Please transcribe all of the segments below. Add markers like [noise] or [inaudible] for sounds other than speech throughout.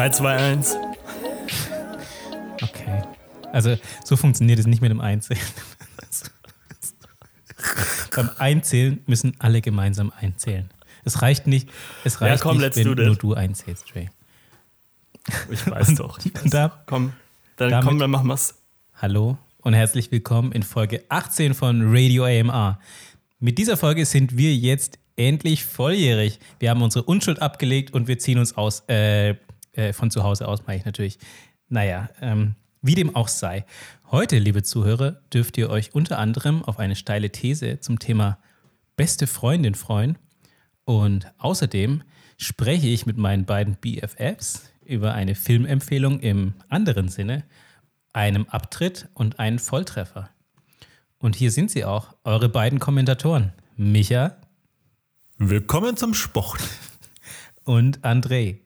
3, 2, 1. Okay. Also so funktioniert es nicht mit dem Einzählen. [laughs] Beim Einzählen müssen alle gemeinsam einzählen. Es reicht nicht, es reicht komm, nicht wenn that. nur du einzählst, Trey. Ich weiß doch. [laughs] Ich weiß. Da, Komm, dann, Damit- komm, dann machen wir's. Hallo und herzlich willkommen in Folge 18 von Radio AMR. Mit dieser Folge sind wir jetzt endlich volljährig. Wir haben unsere Unschuld abgelegt und wir ziehen uns aus, äh, äh, von zu Hause aus, meine ich natürlich. Naja, ähm, wie dem auch sei. Heute, liebe Zuhörer, dürft ihr euch unter anderem auf eine steile These zum Thema beste Freundin freuen. Und außerdem spreche ich mit meinen beiden BFFs über eine Filmempfehlung im anderen Sinne, einem Abtritt und einen Volltreffer. Und hier sind sie auch, eure beiden Kommentatoren, Micha Willkommen zum Sport. und André.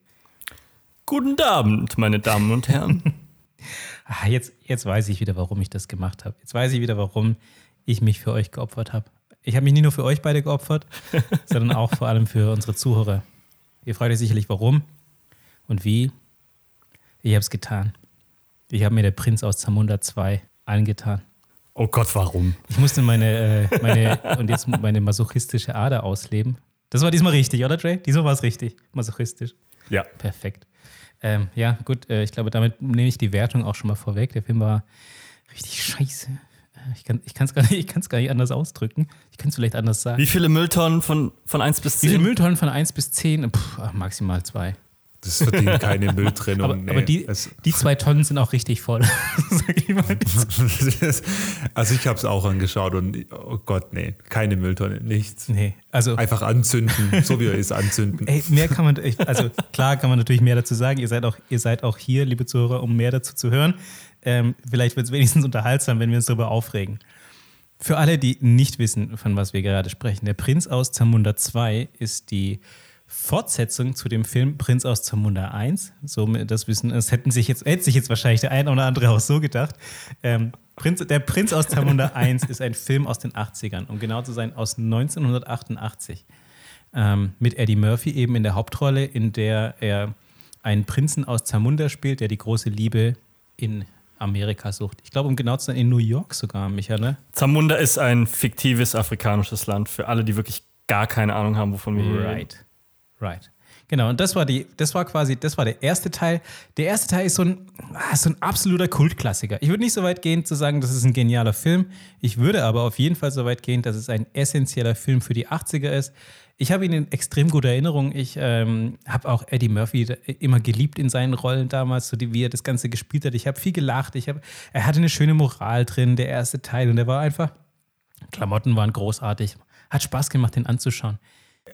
Guten Abend, meine Damen und Herren. [laughs] Ah, jetzt, jetzt weiß ich wieder, warum ich das gemacht habe. Jetzt weiß ich wieder, warum ich mich für euch geopfert habe. Ich habe mich nicht nur für euch beide geopfert, [laughs] sondern auch vor allem für unsere Zuhörer. Ihr fragt euch sicherlich, warum und wie. Ich habe es getan. Ich habe mir der Prinz aus Zamunda 2 angetan. Oh Gott, warum? Ich musste meine, äh, [laughs] meine und jetzt meine masochistische Ader ausleben. Das war diesmal richtig, oder Dre? Diesmal war es richtig. Masochistisch. Ja. Perfekt. Ähm, ja, gut, äh, ich glaube, damit nehme ich die Wertung auch schon mal vorweg. Der Film war richtig scheiße. Äh, Ich kann es gar, nicht- ich kann's gar nicht anders ausdrücken. Ich kann es vielleicht anders sagen. Wie viele Mülltonnen von, von 1 bis Wie 10? viele Mülltonnen von 1 bis 10? Puh, maximal zwei. Das verdient keine Mülltrennung. Aber, nee. aber die, Es- die zwei Tonnen sind auch richtig voll. [laughs] [laughs] Also ich habe es auch angeschaut und oh Gott, nee, keine Mülltonne, nichts. Nee, also Einfach anzünden, so wie er ist, anzünden. Ey, mehr kann man, also klar kann man natürlich mehr dazu sagen. Ihr seid auch, ihr seid auch hier, liebe Zuhörer, um mehr dazu zu hören. Ähm, vielleicht wird es wenigstens unterhaltsam, wenn wir uns darüber aufregen. Für alle, die nicht wissen, von was wir gerade sprechen, der Prinz aus Zamunda 2 ist die Fortsetzung zu dem Film Prinz aus Zamunda 1. So, das wissen, das hätten sich jetzt, hätte sich jetzt wahrscheinlich der eine oder andere auch so gedacht. Ähm, Prinz, der Prinz aus Zamunda [laughs] 1 ist ein Film aus den 80ern, um genau zu sein, aus 1988 ähm, mit Eddie Murphy eben in der Hauptrolle, in der er einen Prinzen aus Zamunda spielt, der die große Liebe in Amerika sucht. Ich glaube, um genau zu sein, in New York sogar, Micha, ne? Zamunda ist ein fiktives afrikanisches Land für alle, die wirklich gar keine Ahnung haben, wovon wir hier reden. Right. Genau, und das war die, das war quasi, das war der erste Teil. Der erste Teil ist so ein, ah, so ein absoluter Kultklassiker. Ich würde nicht so weit gehen zu sagen, das ist ein genialer Film. Ich würde aber auf jeden Fall so weit gehen, dass es ein essentieller Film für die 80er ist. Ich habe ihn in extrem guter Erinnerung. Ich ähm, habe auch Eddie Murphy da- immer geliebt in seinen Rollen damals, so wie er das Ganze gespielt hat. Ich habe viel gelacht. Ich hab, er hatte eine schöne Moral drin, der erste Teil. Und er war einfach, Klamotten waren großartig. Hat Spaß gemacht, den anzuschauen.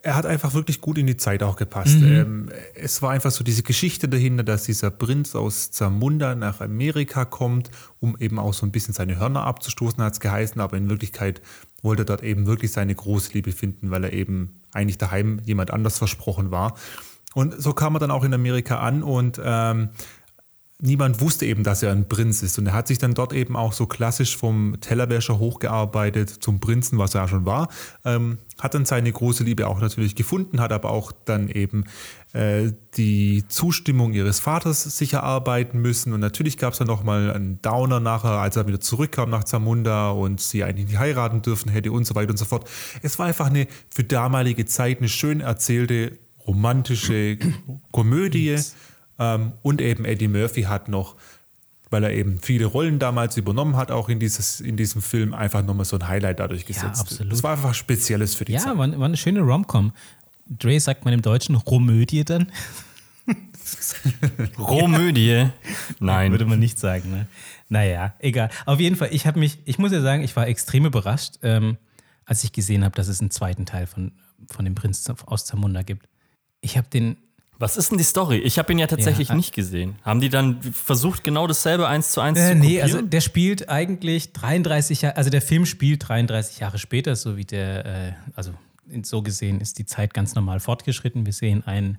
Er hat einfach wirklich gut in die Zeit auch gepasst. Ähm, es war einfach so diese Geschichte dahinter, dass dieser Prinz aus Zamunda nach Amerika kommt, um eben auch so ein bisschen seine Hörner abzustoßen, hat es geheißen, aber in Wirklichkeit wollte er dort eben wirklich seine Großliebe finden, weil er eben eigentlich daheim jemand anders versprochen war. Und so kam er dann auch in Amerika an und ähm, niemand wusste eben, dass er ein Prinz ist. Und er hat sich dann dort eben auch so klassisch vom Tellerwäscher hochgearbeitet zum Prinzen, was er ja schon war. Ähm, hat dann seine große Liebe auch natürlich gefunden, hat aber auch dann eben äh, die Zustimmung ihres Vaters sich erarbeiten müssen. Und natürlich gab es dann nochmal einen Downer nachher, als er wieder zurückkam nach Zamunda und sie eigentlich nicht heiraten dürfen hätte und so weiter und so fort. Es war einfach eine für damalige Zeit eine schön erzählte, romantische Komödie. Ähm, und eben Eddie Murphy hat noch, weil er eben viele Rollen damals übernommen hat, auch in, dieses, in diesem Film einfach nochmal so ein Highlight dadurch gesetzt. absolut. Das war einfach Spezielles für die Ja, Zeit. war, war eine schöne Rom-Com. Dre sagt man im Deutschen Romödie dann? [laughs] Romödie. Nein. Würde man nicht sagen, ne? Naja, egal. Auf jeden Fall, ich habe mich, ich muss ja sagen, ich war extrem überrascht, ähm, als ich gesehen habe, dass es einen zweiten Teil von, von dem Prinz aus Zamunda gibt. Ich habe den, Was ist denn die Story? Ich habe ihn ja tatsächlich Ja. nicht gesehen. Haben die dann versucht, genau dasselbe eins zu eins äh, zu nee, kopieren? also der spielt eigentlich 33 Jahre, also der Film spielt 33 Jahre später, so wie der, äh, also so gesehen ist die Zeit ganz normal fortgeschritten. Wir sehen einen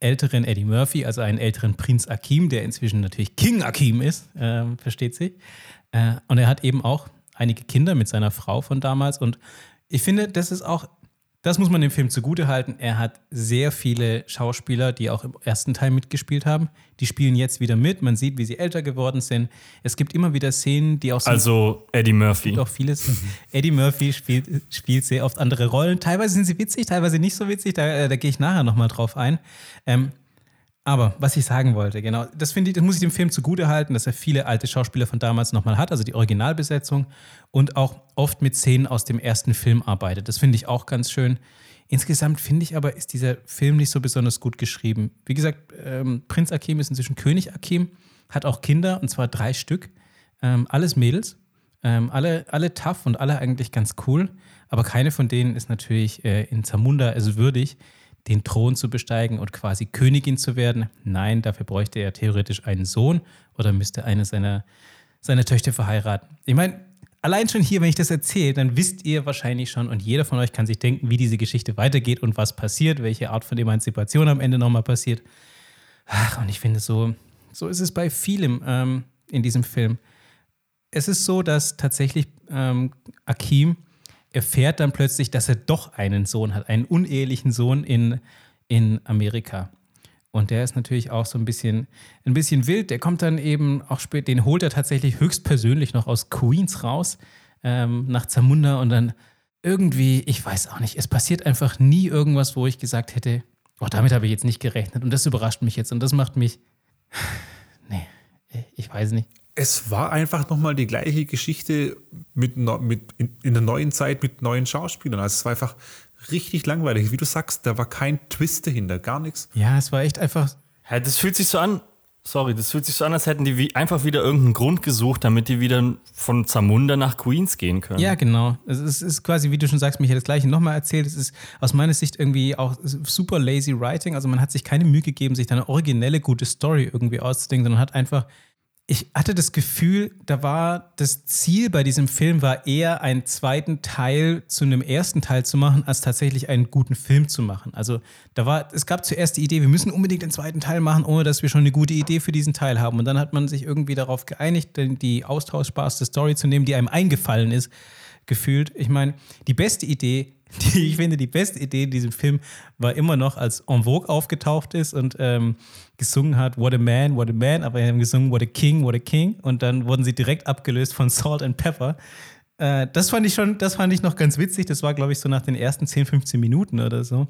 älteren Eddie Murphy, also einen älteren Prinz Akim, der inzwischen natürlich King Akim ist, ähm, versteht sich. Äh, und er hat eben auch einige Kinder mit seiner Frau von damals. Und ich finde, das ist auch Das muss man dem Film zugutehalten. Er hat sehr viele Schauspieler, die auch im ersten Teil mitgespielt haben. Die spielen jetzt wieder mit. Man sieht, wie sie älter geworden sind. Es gibt immer wieder Szenen, die auch so. Also Eddie Murphy. gibt auch vieles. [laughs] Eddie Murphy spielt, spielt sehr oft andere Rollen. Teilweise sind sie witzig, teilweise nicht so witzig. Da, äh, da gehe ich nachher nochmal drauf ein. Ähm, aber was ich sagen wollte, genau, das finde ich, das muss ich dem Film zugutehalten, dass er viele alte Schauspieler von damals nochmal hat, also die Originalbesetzung und auch oft mit Szenen aus dem ersten Film arbeitet. Das finde ich auch ganz schön. Insgesamt finde ich aber, ist dieser Film nicht so besonders gut geschrieben. Wie gesagt, ähm, Prinz Akim ist inzwischen König Akim, hat auch Kinder, und zwar drei Stück. Ähm, alles Mädels, ähm, alle, alle tough und alle eigentlich ganz cool. Aber keine von denen ist natürlich äh, in Zamunda also würdig, den Thron zu besteigen und quasi Königin zu werden. Nein, dafür bräuchte er theoretisch einen Sohn oder müsste eine seiner, seiner Töchter verheiraten. Ich meine, allein schon hier, wenn ich das erzähle, dann wisst ihr wahrscheinlich schon und jeder von euch kann sich denken, wie diese Geschichte weitergeht und was passiert, welche Art von Emanzipation am Ende nochmal passiert. Ach, und ich finde, so, so ist es bei vielem ähm, in diesem Film. Es ist so, dass tatsächlich ähm, Akim erfährt dann plötzlich, dass er doch einen Sohn hat, einen unehelichen Sohn in, in Amerika. Und der ist natürlich auch so ein bisschen, ein bisschen wild. Der kommt dann eben auch spät, den holt er tatsächlich höchstpersönlich noch aus Queens raus, ähm, nach Zamunda und dann irgendwie, ich weiß auch nicht, es passiert einfach nie irgendwas, wo ich gesagt hätte, oh, damit habe ich jetzt nicht gerechnet. Und das überrascht mich jetzt und das macht mich, [sighs] nee, ich weiß nicht. Es war einfach nochmal die gleiche Geschichte mit, mit in, in, der neuen Zeit mit neuen Schauspielern. Also es war einfach richtig langweilig. Wie du sagst, da war kein Twist dahinter, gar nichts. Ja, es war echt einfach. Ja, das fühlt sich so an. Sorry, das fühlt sich so an, als hätten die wie einfach wieder irgendeinen Grund gesucht, damit die wieder von Zamunda nach Queens gehen können. Ja, genau. Es ist, ist quasi, wie du schon sagst, mich das gleiche nochmal erzählt. Es ist aus meiner Sicht irgendwie auch super lazy writing. Also man hat sich keine Mühe gegeben, sich da eine originelle, gute Story irgendwie auszudenken, sondern hat einfach ich hatte das Gefühl, da war das Ziel bei diesem Film war eher einen zweiten Teil zu einem ersten Teil zu machen, als tatsächlich einen guten Film zu machen. Also da war, es gab zuerst die Idee, wir müssen unbedingt den zweiten Teil machen, ohne dass wir schon eine gute Idee für diesen Teil haben. Und dann hat man sich irgendwie darauf geeinigt, die austauschbarste Story zu nehmen, die einem eingefallen ist, gefühlt. Ich meine, die beste Idee die, [laughs] ich finde, die beste Idee in diesem Film war immer noch, als En Vogue aufgetaucht ist und ähm, gesungen hat, What a Man, What a Man, aber sie haben gesungen, What a King, What a King und dann wurden sie direkt abgelöst von Salt and Pepper. Äh, das fand ich schon, das fand ich noch ganz witzig. Das war, glaube ich, so nach den ersten 10, 15 Minuten oder so.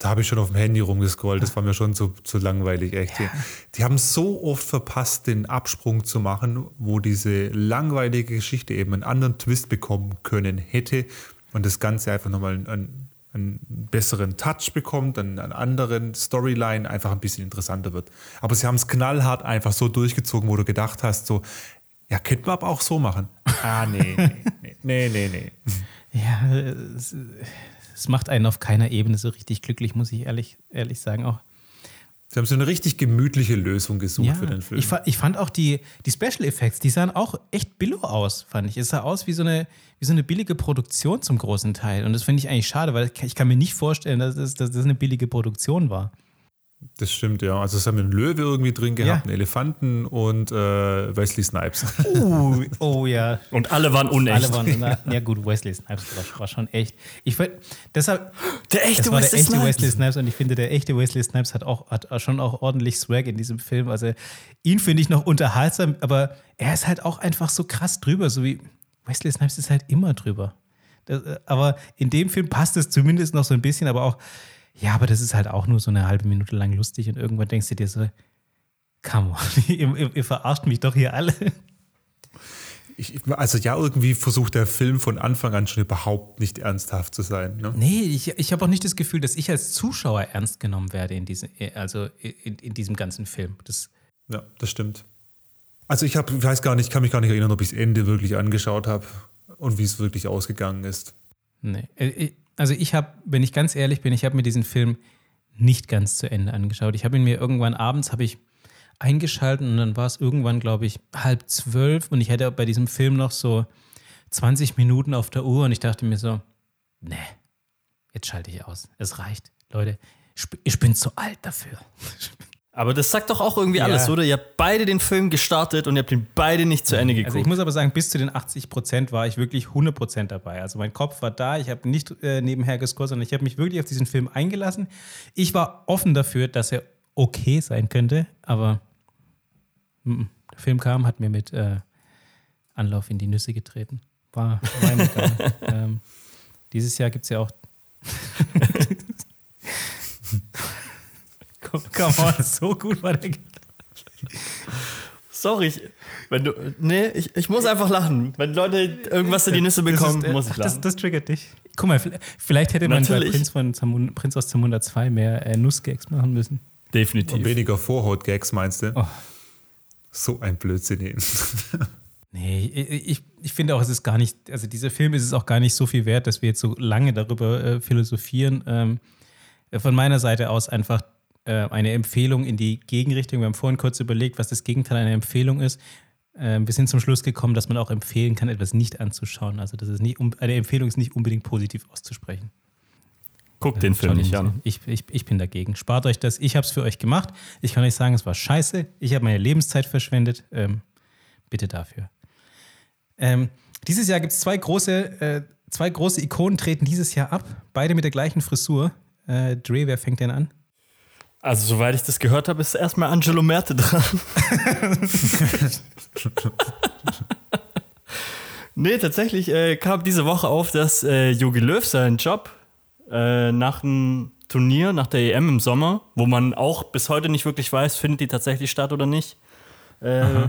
Da habe ich schon auf dem Handy rumgescrollt, das war mir schon zu, zu langweilig, echt. Ja. Die haben so oft verpasst, den Absprung zu machen, wo diese langweilige Geschichte eben einen anderen Twist bekommen können hätte und das Ganze einfach nochmal einen, einen besseren Touch bekommt, einen, einen anderen Storyline einfach ein bisschen interessanter wird. Aber sie haben es knallhart einfach so durchgezogen, wo du gedacht hast, so, ja, könnte man aber auch so machen. [laughs] Ah, nee, nee, nee, nee, nee. [laughs] Ja, es, es, macht einen auf keiner Ebene so richtig glücklich, muss ich ehrlich, ehrlich sagen. Auch Sie haben so eine richtig gemütliche Lösung gesucht ja, für den Film. Ich, ich, fand auch die, die Special Effects, die sahen auch echt billo aus, fand ich. Es sah aus wie so eine, wie so eine billige Produktion zum großen Teil. Und das finde ich eigentlich schade, weil ich kann mir nicht vorstellen, dass das, dass das eine billige Produktion war. Das stimmt, ja. Also es haben einen Löwe irgendwie drin gehabt, ja. einen Elefanten und äh, Wesley Snipes. Uh, oh ja. [laughs] Und alle waren unecht. Alle waren, na, [laughs] ja gut, Wesley Snipes war, war schon echt. Ich deshalb, der echte, das war Wesley, der echte Snipes. Wesley Snipes und ich finde, der echte Wesley Snipes hat auch hat schon auch ordentlich Swag in diesem Film. Also ihn finde ich noch unterhaltsam, aber er ist halt auch einfach so krass drüber, so wie Wesley Snipes ist halt immer drüber. Das, äh, aber in dem Film passt es zumindest noch so ein bisschen, aber auch ja, aber das ist halt auch nur so eine halbe Minute lang lustig und irgendwann denkst du dir so, come on, [laughs] ihr, ihr, ihr verarscht mich doch hier alle. Ich, also ja, irgendwie versucht der Film von Anfang an schon überhaupt nicht ernsthaft zu sein. Ne? Nee, ich, ich habe auch nicht das Gefühl, dass ich als Zuschauer ernst genommen werde in, diese, also in, in diesem ganzen Film. Das ja, das stimmt. Also ich hab, weiß gar nicht, kann mich gar nicht erinnern, ob ich das Ende wirklich angeschaut habe und wie es wirklich ausgegangen ist. Nee, äh, also ich habe, wenn ich ganz ehrlich bin, ich habe mir diesen Film nicht ganz zu Ende angeschaut. Ich habe ihn mir irgendwann abends, habe ich eingeschaltet und dann war es irgendwann, glaube ich, halb zwölf und ich hätte bei diesem Film noch so 20 Minuten auf der Uhr und ich dachte mir so, nee, jetzt schalte ich aus. Es reicht. Leute, ich bin zu alt dafür. [laughs] Aber das sagt doch auch irgendwie Ja. alles, oder? Ihr habt beide den Film gestartet und ihr habt ihn beide nicht zu Ende geguckt. Also ich muss aber sagen, bis zu den 80 Prozent war ich wirklich 100 Prozent dabei. Also mein Kopf war da, ich habe nicht äh, nebenher gescored, sondern ich habe mich wirklich auf diesen Film eingelassen. Ich war offen dafür, dass er okay sein könnte, aber mm, der Film kam, hat mir mit äh, Anlauf in die Nüsse getreten. War, war egal. [laughs] ähm, dieses Jahr gibt es ja auch. [laughs] Komm, come on, so gut war der. Sorry, ich, wenn du. Nee, ich, ich muss einfach lachen. Wenn Leute irgendwas in die Nüsse bekommen, Das ist, äh, muss ich ach, das, lachen. das triggert dich. Guck mal, vielleicht- hätte man bei Natürlich. Prinz, von Zamunda, Prinz aus Zamunda 2 mehr äh, Nussgags machen müssen. Und Definitiv. weniger Vorhaut-Gags, meinst du? Oh. So ein Blödsinn. eben. [laughs] Nee, ich, ich, ich finde auch, es ist gar nicht, also dieser Film ist es auch gar nicht so viel wert, dass wir jetzt so lange darüber äh, philosophieren. Ähm, äh, von meiner Seite aus einfach eine Empfehlung in die Gegenrichtung. Wir haben vorhin kurz überlegt, was das Gegenteil einer Empfehlung ist. Ähm, wir sind zum Schluss gekommen, dass man auch empfehlen kann, etwas nicht anzuschauen. Also das ist nicht, eine Empfehlung ist nicht unbedingt positiv auszusprechen. Guckt den Film nicht an. Ich, ich, ich bin dagegen. Spart euch das. Ich habe es für euch gemacht. Ich kann euch sagen, es war scheiße. Ich habe meine Lebenszeit verschwendet. Ähm, bitte dafür. Ähm, dieses Jahr gibt es zwei große, äh, zwei große Ikonen treten dieses Jahr ab. Beide mit der gleichen Frisur. Äh, Dre, wer fängt denn an? Also, soweit ich das gehört habe, ist erstmal Angelo Merte dran. [laughs] nee, tatsächlich äh, kam diese Woche auf, dass äh, Jogi Löw seinen Job äh, nach dem Turnier, nach der EM im Sommer, wo man auch bis heute nicht wirklich weiß, findet die tatsächlich statt oder nicht, äh,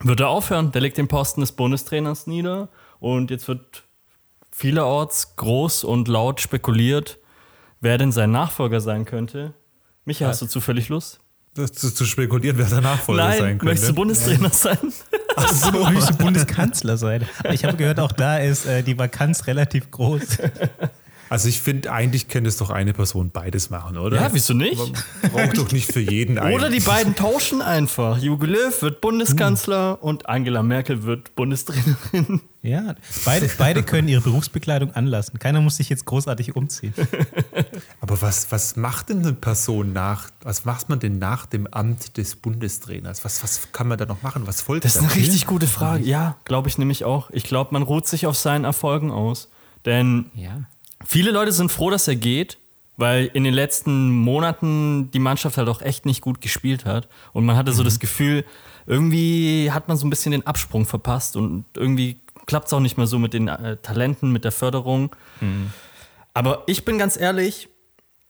wird er aufhören. Der legt den Posten des Bundestrainers nieder und jetzt wird vielerorts groß und laut spekuliert, wer denn sein Nachfolger sein könnte. Micha, hast du zufällig Lust? Das zu, zu spekulieren, wer der Nachfolger sein Nein, könnte. möchtest du Bundestrainer sein? Ach so, [laughs] möchtest du Bundeskanzler sein? Ich habe gehört, auch da ist äh, die Vakanz relativ groß. [laughs] Also ich finde, eigentlich könnte es doch eine Person beides machen, oder? Ja, wieso nicht? Man braucht doch nicht für jeden einen. Oder die beiden tauschen einfach. Jogi Löw wird Bundeskanzler und Angela Merkel wird Bundestrainerin. Ja, beide, beide können ihre Berufsbekleidung anlassen. Keiner muss sich jetzt großartig umziehen. [laughs] Aber was, was macht denn eine Person nach, was macht man denn nach dem Amt des Bundestrainers? Was, was kann man da noch machen? Was folgt Das ist da? eine richtig gute Frage. Ja, glaube ich nämlich auch. Ich glaube, man ruht sich auf seinen Erfolgen aus. Denn Ja. Viele Leute sind froh, dass er geht, weil in den letzten Monaten die Mannschaft halt auch echt nicht gut gespielt hat. Und man hatte so das Gefühl, irgendwie hat man so ein bisschen den Absprung verpasst und irgendwie klappt es auch nicht mehr so mit den äh, Talenten, mit der Förderung. Aber ich bin ganz ehrlich,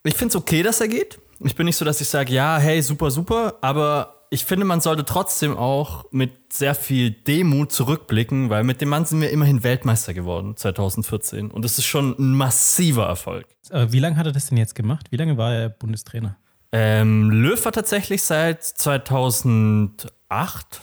ich finde es okay, dass er geht. Ich bin nicht so, dass ich sage, ja, hey, super, super, aber ich finde, man sollte trotzdem auch mit sehr viel Demut zurückblicken, weil mit dem Mann sind wir immerhin Weltmeister geworden 2014 und das ist schon ein massiver Erfolg. Aber wie lange hat er das denn jetzt gemacht? Wie lange war er Bundestrainer? Ähm, Löw war tatsächlich seit 2008,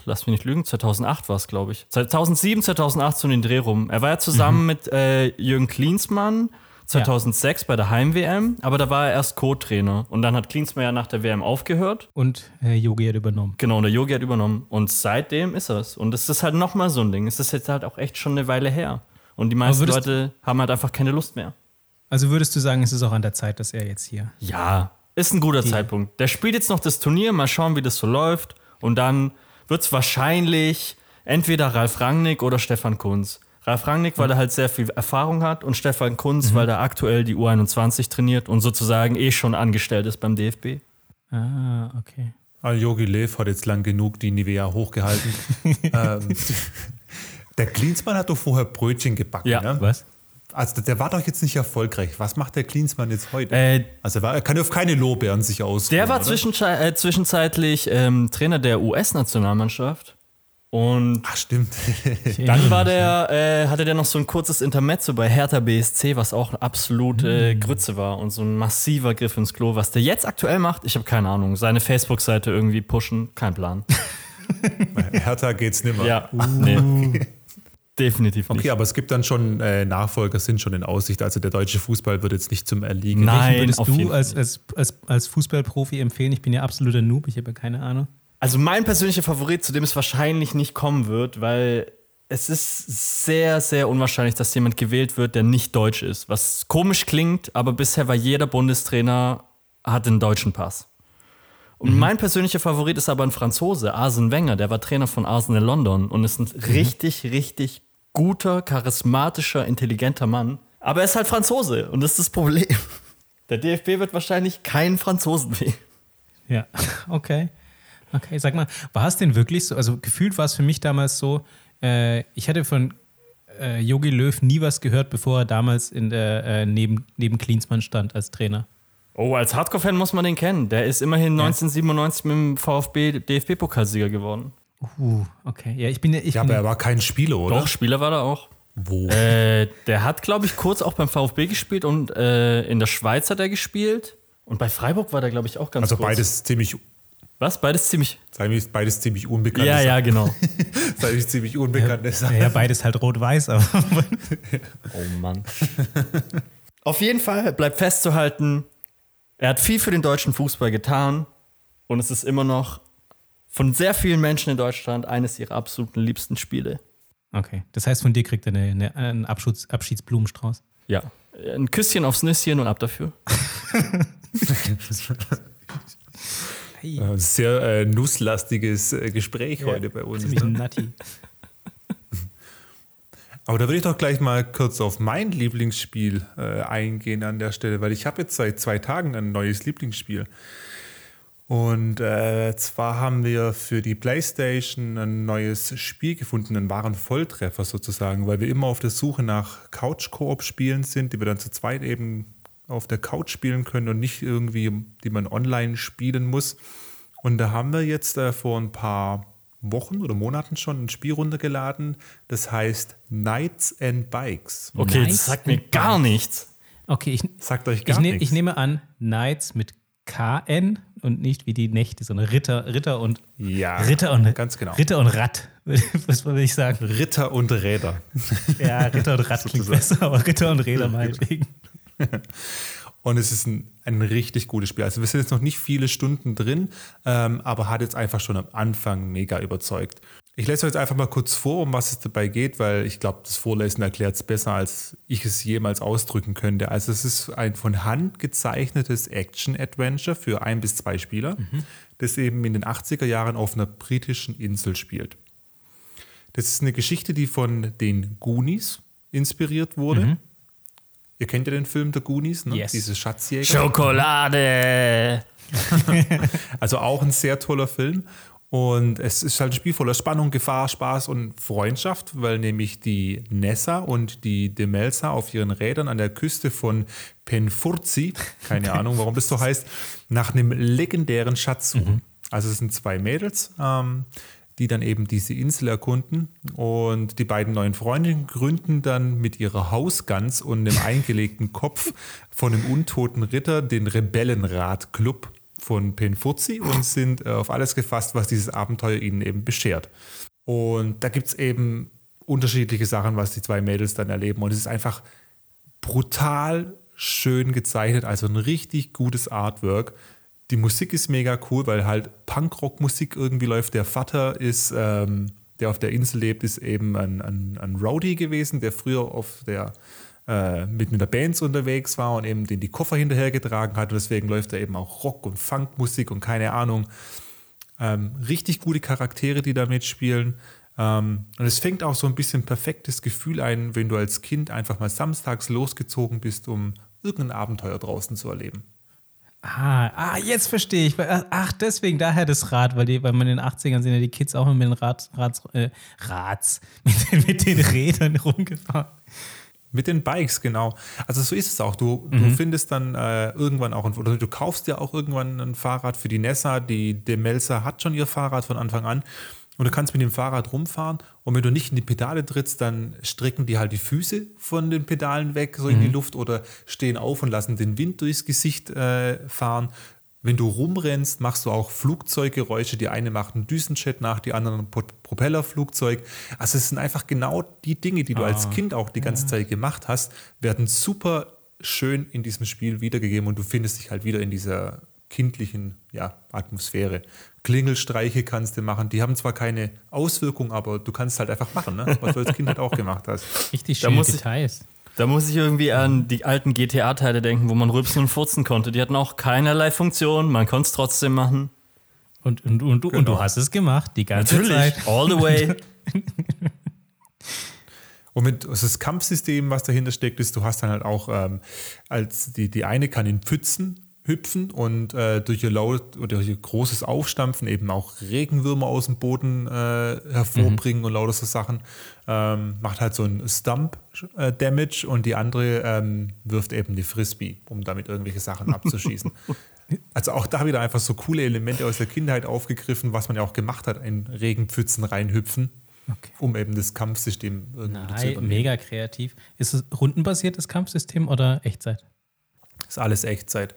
lass mich nicht lügen, 2008 war es, glaube ich. 2007, 2008 so in den Dreh rum. Er war ja zusammen mit äh, Jürgen Klinsmann 2006 bei der Heim-WM, aber da war er erst Co-Trainer. Und dann hat Klinsmann ja nach der WM aufgehört. Und äh, Yogi hat übernommen. Genau, und der Yogi hat übernommen. Und seitdem ist es. Und es ist halt nochmal so ein Ding. Es ist jetzt halt auch echt schon eine Weile her. Und die meisten Leute haben halt einfach keine Lust mehr. Also würdest du sagen, es ist auch an der Zeit, dass er jetzt hier. Ja, ist ein guter Zeitpunkt. Der spielt jetzt noch das Turnier, mal schauen, wie das so läuft. Und dann wird es wahrscheinlich entweder Ralf Rangnick oder Stefan Kunz. Ralf Rangnick, weil er halt sehr viel Erfahrung hat und Stefan Kunz, weil er aktuell die U21 trainiert und sozusagen eh schon angestellt ist beim DFB. Ah, okay. Ah, Jogi Löw hat jetzt lang genug die Nivea hochgehalten. [laughs] ähm, der Klinsmann hat doch vorher Brötchen gebacken. Ja. ne? Was? Also der war doch jetzt nicht erfolgreich. Was macht der Klinsmann jetzt heute? Äh, also er, war, er kann auf keine Lorbeeren sich ausruhen. der war äh, zwischenzeitlich ähm, Trainer der US-Nationalmannschaft. Und Ach stimmt. [laughs] Dann war der, äh, hatte der noch so ein kurzes Intermezzo bei Hertha BSC, was auch absolut äh, Grütze war und so ein massiver Griff ins Klo. Was der jetzt aktuell macht, ich habe keine Ahnung. Seine Facebook-Seite irgendwie pushen, kein Plan. [laughs] Hertha geht's nimmer. Ja, nee. Definitiv nicht. Okay, aber es gibt dann schon äh, Nachfolger, sind schon in Aussicht. Also der deutsche Fußball wird jetzt nicht zum Erliegen. Nein. Welchen würdest du als, als, als, als Fußballprofi empfehlen? Ich bin ja absoluter Noob, ich habe ja keine Ahnung. Also mein persönlicher Favorit, zu dem es wahrscheinlich nicht kommen wird, weil es ist sehr, sehr unwahrscheinlich, dass jemand gewählt wird, der nicht deutsch ist. Was komisch klingt, aber bisher war jeder Bundestrainer hat einen deutschen Pass. Und mein persönlicher Favorit ist aber ein Franzose, Arsene Wenger, der war Trainer von Arsenal London und ist ein richtig, richtig guter, charismatischer, intelligenter Mann. Aber er ist halt Franzose und das ist das Problem. Der DFB wird wahrscheinlich keinen Franzosen [laughs] wählen. Ja, okay. Okay, sag mal, war es denn wirklich so? Also gefühlt war es für mich damals so, äh, ich hatte von äh, Jogi Löw nie was gehört, bevor er damals in der, äh, neben, neben Klinsmann stand als Trainer. Oh, als Hardcore-Fan muss man den kennen. Der ist immerhin 1997 mit dem VfB DFB-Pokalsieger geworden. Uh, okay. Ja, ich bin ja. Ich Ja, bin, aber er war kein Spieler, oder? Doch, Spieler war er auch. Wo? Äh, der hat, glaube ich, kurz auch beim VfB gespielt und äh, in der Schweiz hat er gespielt. Und bei Freiburg war der, glaube ich, auch ganz also kurz. beides ziemlich, Was? Beides ziemlich. sagen wir, beides ziemlich unbekannt. Ja, ja, genau. [laughs] Beides ziemlich unbekannt. ja, ja, beides halt rot-weiß, aber. [laughs] Oh Mann. [laughs] Auf jeden Fall bleibt festzuhalten, er hat viel für den deutschen Fußball getan und es ist immer noch von sehr vielen Menschen in Deutschland eines ihrer absoluten liebsten Spiele. Okay. Das heißt, von dir kriegt er eine, eine, einen Abschieds, Abschiedsblumenstrauß. Ja. Ein Küsschen aufs Nüsschen und ab dafür. Äh, Sehr äh, nusslastiges äh, Gespräch heute bei uns. Ziemlich Ne? nutty. [laughs] Aber da will ich doch gleich mal kurz auf mein Lieblingsspiel äh, eingehen an der Stelle, weil ich habe jetzt seit zwei Tagen ein neues Lieblingsspiel. Und äh, zwar haben wir für die PlayStation ein neues Spiel gefunden, einen wahren Volltreffer sozusagen, weil wir immer auf der Suche nach Couch-Koop-Spielen sind, die wir dann zu zweit eben auf der Couch spielen können und nicht irgendwie, die man online spielen muss. Und da haben wir jetzt äh, vor ein paar Wochen oder Monaten schon ein Spiel runtergeladen, das heißt Knights and Bikes. Okay, Nice. das sagt mir gar nichts. Okay, ich, Sagt euch ich, gar nehm, nichts. ich nehme an, Knights mit KN und nicht wie die Nächte, sondern Ritter, Ritter und ja, Ritter und ganz genau. Ritter und Rad, [laughs] was würde ich sagen? Ritter und Räder. Ja, Ritter und Rad [laughs] klingt besser, aber Ritter und Räder meinetwegen. Und es ist ein, ein richtig gutes Spiel. Also wir sind jetzt noch nicht viele Stunden drin, ähm, aber hat jetzt einfach schon am Anfang mega überzeugt. Ich lese euch jetzt einfach mal kurz vor, um was es dabei geht, weil ich glaube, das Vorlesen erklärt es besser, als ich es jemals ausdrücken könnte. Also es ist ein von Hand gezeichnetes Action-Adventure für ein bis zwei Spieler, das eben in den 80er Jahren auf einer britischen Insel spielt. Das ist eine Geschichte, die von den Goonies inspiriert wurde. Ihr kennt ja den Film der Goonies, ne? Yes. Diese Schatzjäger. Schokolade! [laughs] Also auch ein sehr toller Film. Und es ist halt ein Spiel voller Spannung, Gefahr, Spaß und Freundschaft, weil nämlich die Nessa und die Demelsa auf ihren Rädern an der Küste von Penfurzi, keine [laughs] Ahnung, warum das so heißt, nach einem legendären Schatz suchen. Also es sind zwei Mädels, ähm, die dann eben diese Insel erkunden und die beiden neuen Freundinnen gründen dann mit ihrer Hausgans und einem [laughs] eingelegten Kopf von einem untoten Ritter den Rebellenrat-Club von Penfurzi und sind äh, auf alles gefasst, was dieses Abenteuer ihnen eben beschert. Und da gibt es eben unterschiedliche Sachen, was die zwei Mädels dann erleben. Und es ist einfach brutal schön gezeichnet, also ein richtig gutes Artwork. Die Musik ist mega cool, weil halt Punkrock-Musik irgendwie läuft. Der Vater ist, ähm, der auf der Insel lebt, ist eben ein, ein, ein Rowdy gewesen, der früher auf der äh, mit, mit der Bands unterwegs war und eben den die Koffer hinterhergetragen hat. Und deswegen läuft da eben auch Rock- und Funkmusik und keine Ahnung. Ähm, richtig gute Charaktere, die da mitspielen. Ähm, und es fängt auch so ein bisschen perfektes Gefühl ein, wenn du als Kind einfach mal samstags losgezogen bist, um irgendein Abenteuer draußen zu erleben. Ah, ah, jetzt verstehe ich. Ach, deswegen daher das Rad, weil, die, weil man in den 80ern sind ja die Kids auch immer mit den Rad, Rad, äh, Rads, [laughs] mit den, mit den Rädern rumgefahren. Mit den Bikes, genau. Also so ist es auch. Du, du findest dann äh, irgendwann auch, ein, oder du kaufst ja auch irgendwann ein Fahrrad für die Nessa. Die Demelsa hat schon ihr Fahrrad von Anfang an. Und du kannst mit dem Fahrrad rumfahren und wenn du nicht in die Pedale trittst, dann strecken die halt die Füße von den Pedalen weg, so in die Luft oder stehen auf und lassen den Wind durchs Gesicht äh, fahren. Wenn du rumrennst, machst du auch Flugzeuggeräusche. Die eine macht einen Düsenjet nach, die andere ein Pro- Propellerflugzeug. Also es sind einfach genau die Dinge, die du als Kind auch die ganze Zeit gemacht hast, werden super schön in diesem Spiel wiedergegeben und du findest dich halt wieder in dieser kindlichen ja, Atmosphäre. Klingelstreiche kannst du machen. Die haben zwar keine Auswirkung, aber du kannst halt einfach machen, ne? was du als Kind halt auch gemacht hast. [laughs] Richtig Da schöne muss ich- Details. Da muss ich irgendwie an die alten GTA-Teile denken, wo man rülpsen und furzen konnte. Die hatten auch keinerlei Funktion, man konnte es trotzdem machen. Und, und, und, du- und du Genau. hast es gemacht, die ganze Natürlich, Zeit. all the way. [laughs] Und mit also das Kampfsystem, was dahinter steckt, ist, du hast dann halt auch ähm, als die, die eine kann in Pfützen hüpfen und äh, durch ihr laut oder durch ihr großes Aufstampfen eben auch Regenwürmer aus dem Boden äh, hervorbringen und lauter so Sachen. Ähm, macht halt so ein Stump-Damage und die andere ähm, wirft eben die Frisbee, um damit irgendwelche Sachen abzuschießen. [laughs] Also auch da wieder einfach so coole Elemente aus der Kindheit aufgegriffen, was man ja auch gemacht hat, in Regenpfützen reinhüpfen, Okay. um eben das Kampfsystem irgendwie zu Nein, übernehmen. mega kreativ. Ist es rundenbasiertes Kampfsystem oder Echtzeit? Ist alles Echtzeit.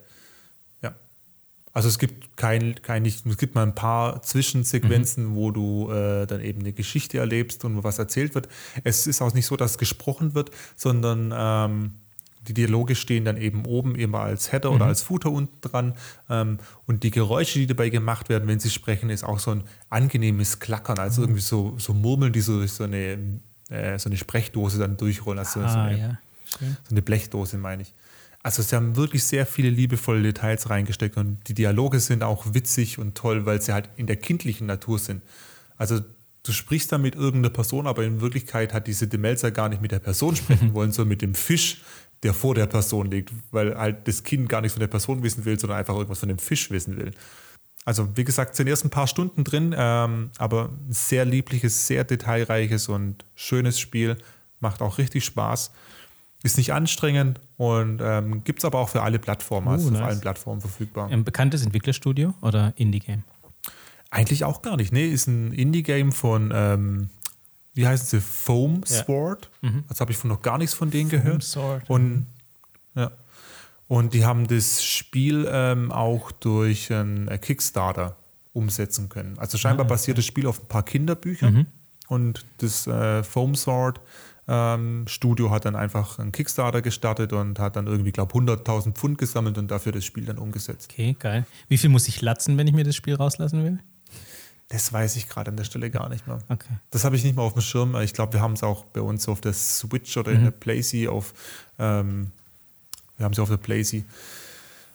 Also es gibt kein, kein nicht, es gibt mal ein paar Zwischensequenzen, wo du äh, dann eben eine Geschichte erlebst und wo was erzählt wird. Es ist auch nicht so, dass gesprochen wird, sondern ähm, die Dialoge stehen dann eben oben immer als Header oder als Footer unten dran. Ähm, und die Geräusche, die dabei gemacht werden, wenn sie sprechen, ist auch so ein angenehmes Klackern, also irgendwie so, so Murmeln, die so durch so eine, äh, so eine Sprechdose dann durchrollen. Also so Ah, eine, ja. So eine Blechdose, meine ich. Also sie haben wirklich sehr viele liebevolle Details reingesteckt und die Dialoge sind auch witzig und toll, weil sie halt in der kindlichen Natur sind. Also du sprichst da mit irgendeiner Person, aber in Wirklichkeit hat diese Demelzer gar nicht mit der Person [laughs] sprechen wollen, sondern mit dem Fisch, der vor der Person liegt, weil halt das Kind gar nichts von der Person wissen will, sondern einfach irgendwas von dem Fisch wissen will. Also wie gesagt, sind erst ein paar Stunden drin, ähm, aber ein sehr liebliches, sehr detailreiches und schönes Spiel. Macht auch richtig Spaß. Ist nicht anstrengend und ähm, gibt es aber auch für alle Plattformen, also Uh, auf nice. allen Plattformen verfügbar. Ein bekanntes Entwicklerstudio oder Indie-Game? Eigentlich auch gar nicht. Nee, ist ein Indie-Game von, ähm, wie heißen sie, Foam Ja. Sword. Also habe ich von noch gar nichts von denen gehört. Sword. Und, ja. und die haben das Spiel ähm, auch durch einen äh, Kickstarter umsetzen können. Also scheinbar basiert das Spiel auf ein paar Kinderbüchern und das äh, Foam Sword ähm, Studio hat dann einfach einen Kickstarter gestartet und hat dann irgendwie, glaube 100.000 Pfund gesammelt und dafür das Spiel dann umgesetzt. Okay, geil. Wie viel muss ich latzen, wenn ich mir das Spiel rauslassen will? Das weiß ich gerade an der Stelle gar nicht mehr. Okay. Das habe ich nicht mehr auf dem Schirm. Ich glaube, wir haben es auch bei uns auf der Switch oder in der Playsee auf, ähm, wir haben sie auf der Playsee,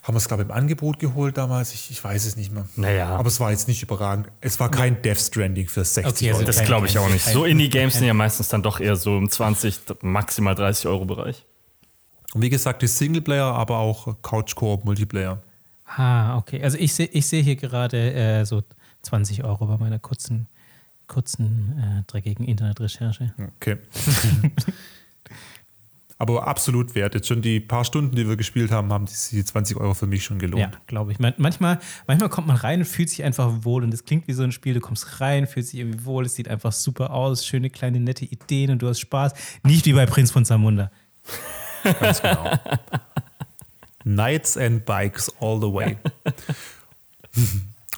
haben wir es, glaube ich, im Angebot geholt damals. Ich, ich weiß es nicht mehr. Naja. Aber es war jetzt nicht überragend. Es war kein Death Stranding für 60 Okay, also Euro. Das glaube ich auch nicht. So Indie-Games sind ja meistens dann doch eher so im 20, maximal 30 Euro Bereich. Und wie gesagt, die Singleplayer, aber auch Couch-Koop-Multiplayer. Ah, okay. Also ich sehe ich seh hier gerade äh, so 20 Euro bei meiner kurzen, kurzen äh, dreckigen Internetrecherche. Okay. [laughs] [laughs] aber absolut wert. Jetzt schon die paar Stunden, die wir gespielt haben, haben die, die 20 Euro für mich schon gelohnt. Ja, glaube ich. Man, manchmal, manchmal kommt man rein und fühlt sich einfach wohl und es klingt wie so ein Spiel. Du kommst rein, fühlst dich irgendwie wohl, es sieht einfach super aus, schöne kleine nette Ideen und du hast Spaß. Nicht wie bei Prinz von Zamunda. Ganz genau. [laughs] Knights and Bikes all the way. [laughs]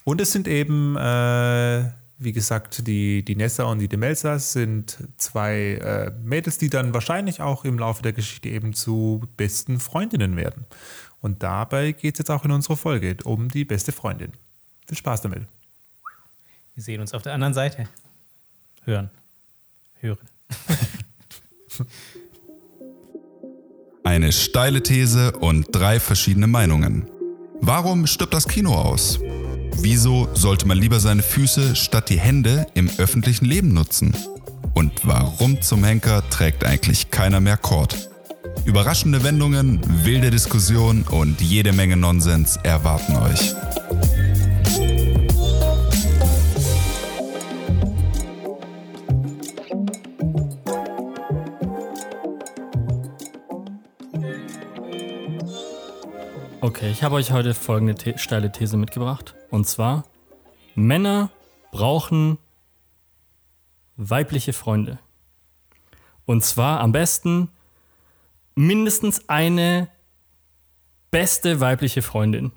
Und es sind eben, äh, wie gesagt, die, die Nessa und die Demelsa sind zwei äh, Mädels, die dann wahrscheinlich auch im Laufe der Geschichte eben zu besten Freundinnen werden. Und dabei geht es jetzt auch in unserer Folge um die beste Freundin. Viel Spaß damit. Wir sehen uns auf der anderen Seite. Hören. Hören. [laughs] Eine steile These und drei verschiedene Meinungen. Warum stirbt das Kino aus? Wieso sollte man lieber seine Füße statt die Hände im öffentlichen Leben nutzen? Und warum zum Henker trägt eigentlich keiner mehr Kord? Überraschende Wendungen, wilde Diskussionen und jede Menge Nonsens erwarten euch. Okay, ich habe euch heute folgende The steile These mitgebracht. Und zwar, Männer brauchen weibliche Freunde. Und zwar am besten mindestens eine beste weibliche Freundin.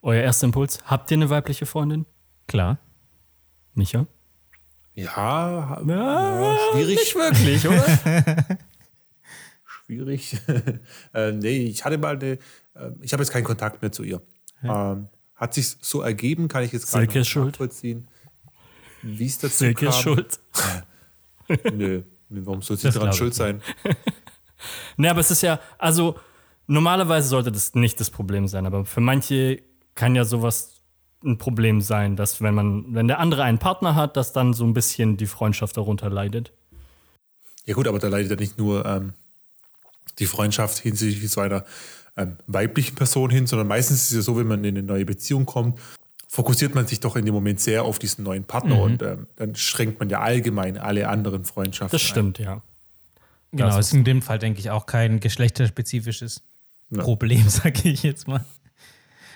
Euer erster Impuls, habt ihr eine weibliche Freundin? Klar. Micha? Ja, schwierig. Nicht wirklich, oder? [laughs] schwierig. [laughs] äh, nee, ich hatte mal eine, äh, ich habe jetzt keinen Kontakt mehr zu ihr. Ähm, hat sich so ergeben, kann ich jetzt gerade nicht schuld. nachvollziehen. Wie es dazu Silke kam. ist schuld. Nö, warum soll sie daran schuld sein? [laughs] Ne, aber es ist ja, also normalerweise sollte das nicht das Problem sein, aber für manche kann ja sowas ein Problem sein, dass wenn man, wenn der andere einen Partner hat, dass dann so ein bisschen die Freundschaft darunter leidet. Ja gut, aber da leidet ja nicht nur ähm, die Freundschaft hinsichtlich zu einer ähm, weiblichen Person hin, sondern meistens ist es ja so, wenn man in eine neue Beziehung kommt, fokussiert man sich doch in dem Moment sehr auf diesen neuen Partner und ähm, dann schränkt man ja allgemein alle anderen Freundschaften Das stimmt, ja. Genau, Das ist in dem Fall, denke ich, auch kein geschlechterspezifisches Problem, [laughs] sage ich jetzt mal.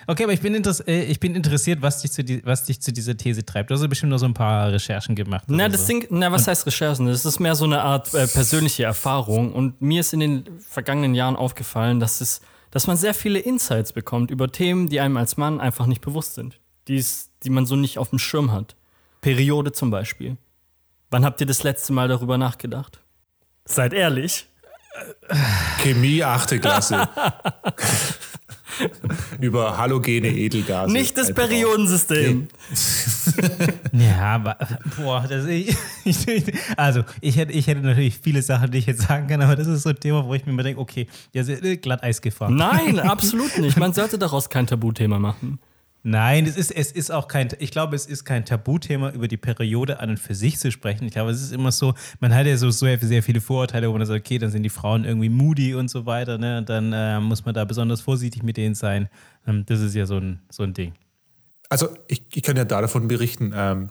Okay, aber ich bin, interess äh, ich bin interessiert, was dich, zu was dich zu dieser These treibt. Du hast ja bestimmt noch so ein paar Recherchen gemacht. Na, das so. Ding, na, was heißt Recherchen? Das ist mehr so eine Art äh, persönliche Erfahrung. Und mir ist in den vergangenen Jahren aufgefallen, dass, es, dass man sehr viele Insights bekommt über Themen, die einem als Mann einfach nicht bewusst sind. Die, es- die man so nicht auf dem Schirm hat. Periode zum Beispiel. Wann habt ihr das letzte Mal darüber nachgedacht? Seid ehrlich. Chemie, achte Klasse. [laughs] [laughs] Über halogene Edelgase. Nicht das. Periodensystem. [laughs] Ja, aber, boah, das, ich, ich, also ich hätte, ich hätte natürlich viele Sachen, die ich jetzt sagen kann, aber das ist so ein Thema, wo ich mir immer denke, okay, ja, Glatteis gefahren. Nein, [laughs] absolut nicht. Man sollte daraus kein Tabuthema machen. Nein, es ist, es ist auch kein, ich glaube, es ist kein Tabuthema, über die Periode an und für sich zu sprechen. Ich glaube, es ist immer so, man hat ja so sehr, sehr viele Vorurteile, wo man sagt, okay, dann sind die Frauen irgendwie moody und so weiter, ne? Und dann äh, muss man da besonders vorsichtig mit denen sein. Ähm, das ist ja so ein, so ein Ding. Also ich, ich kann ja da davon berichten, ähm,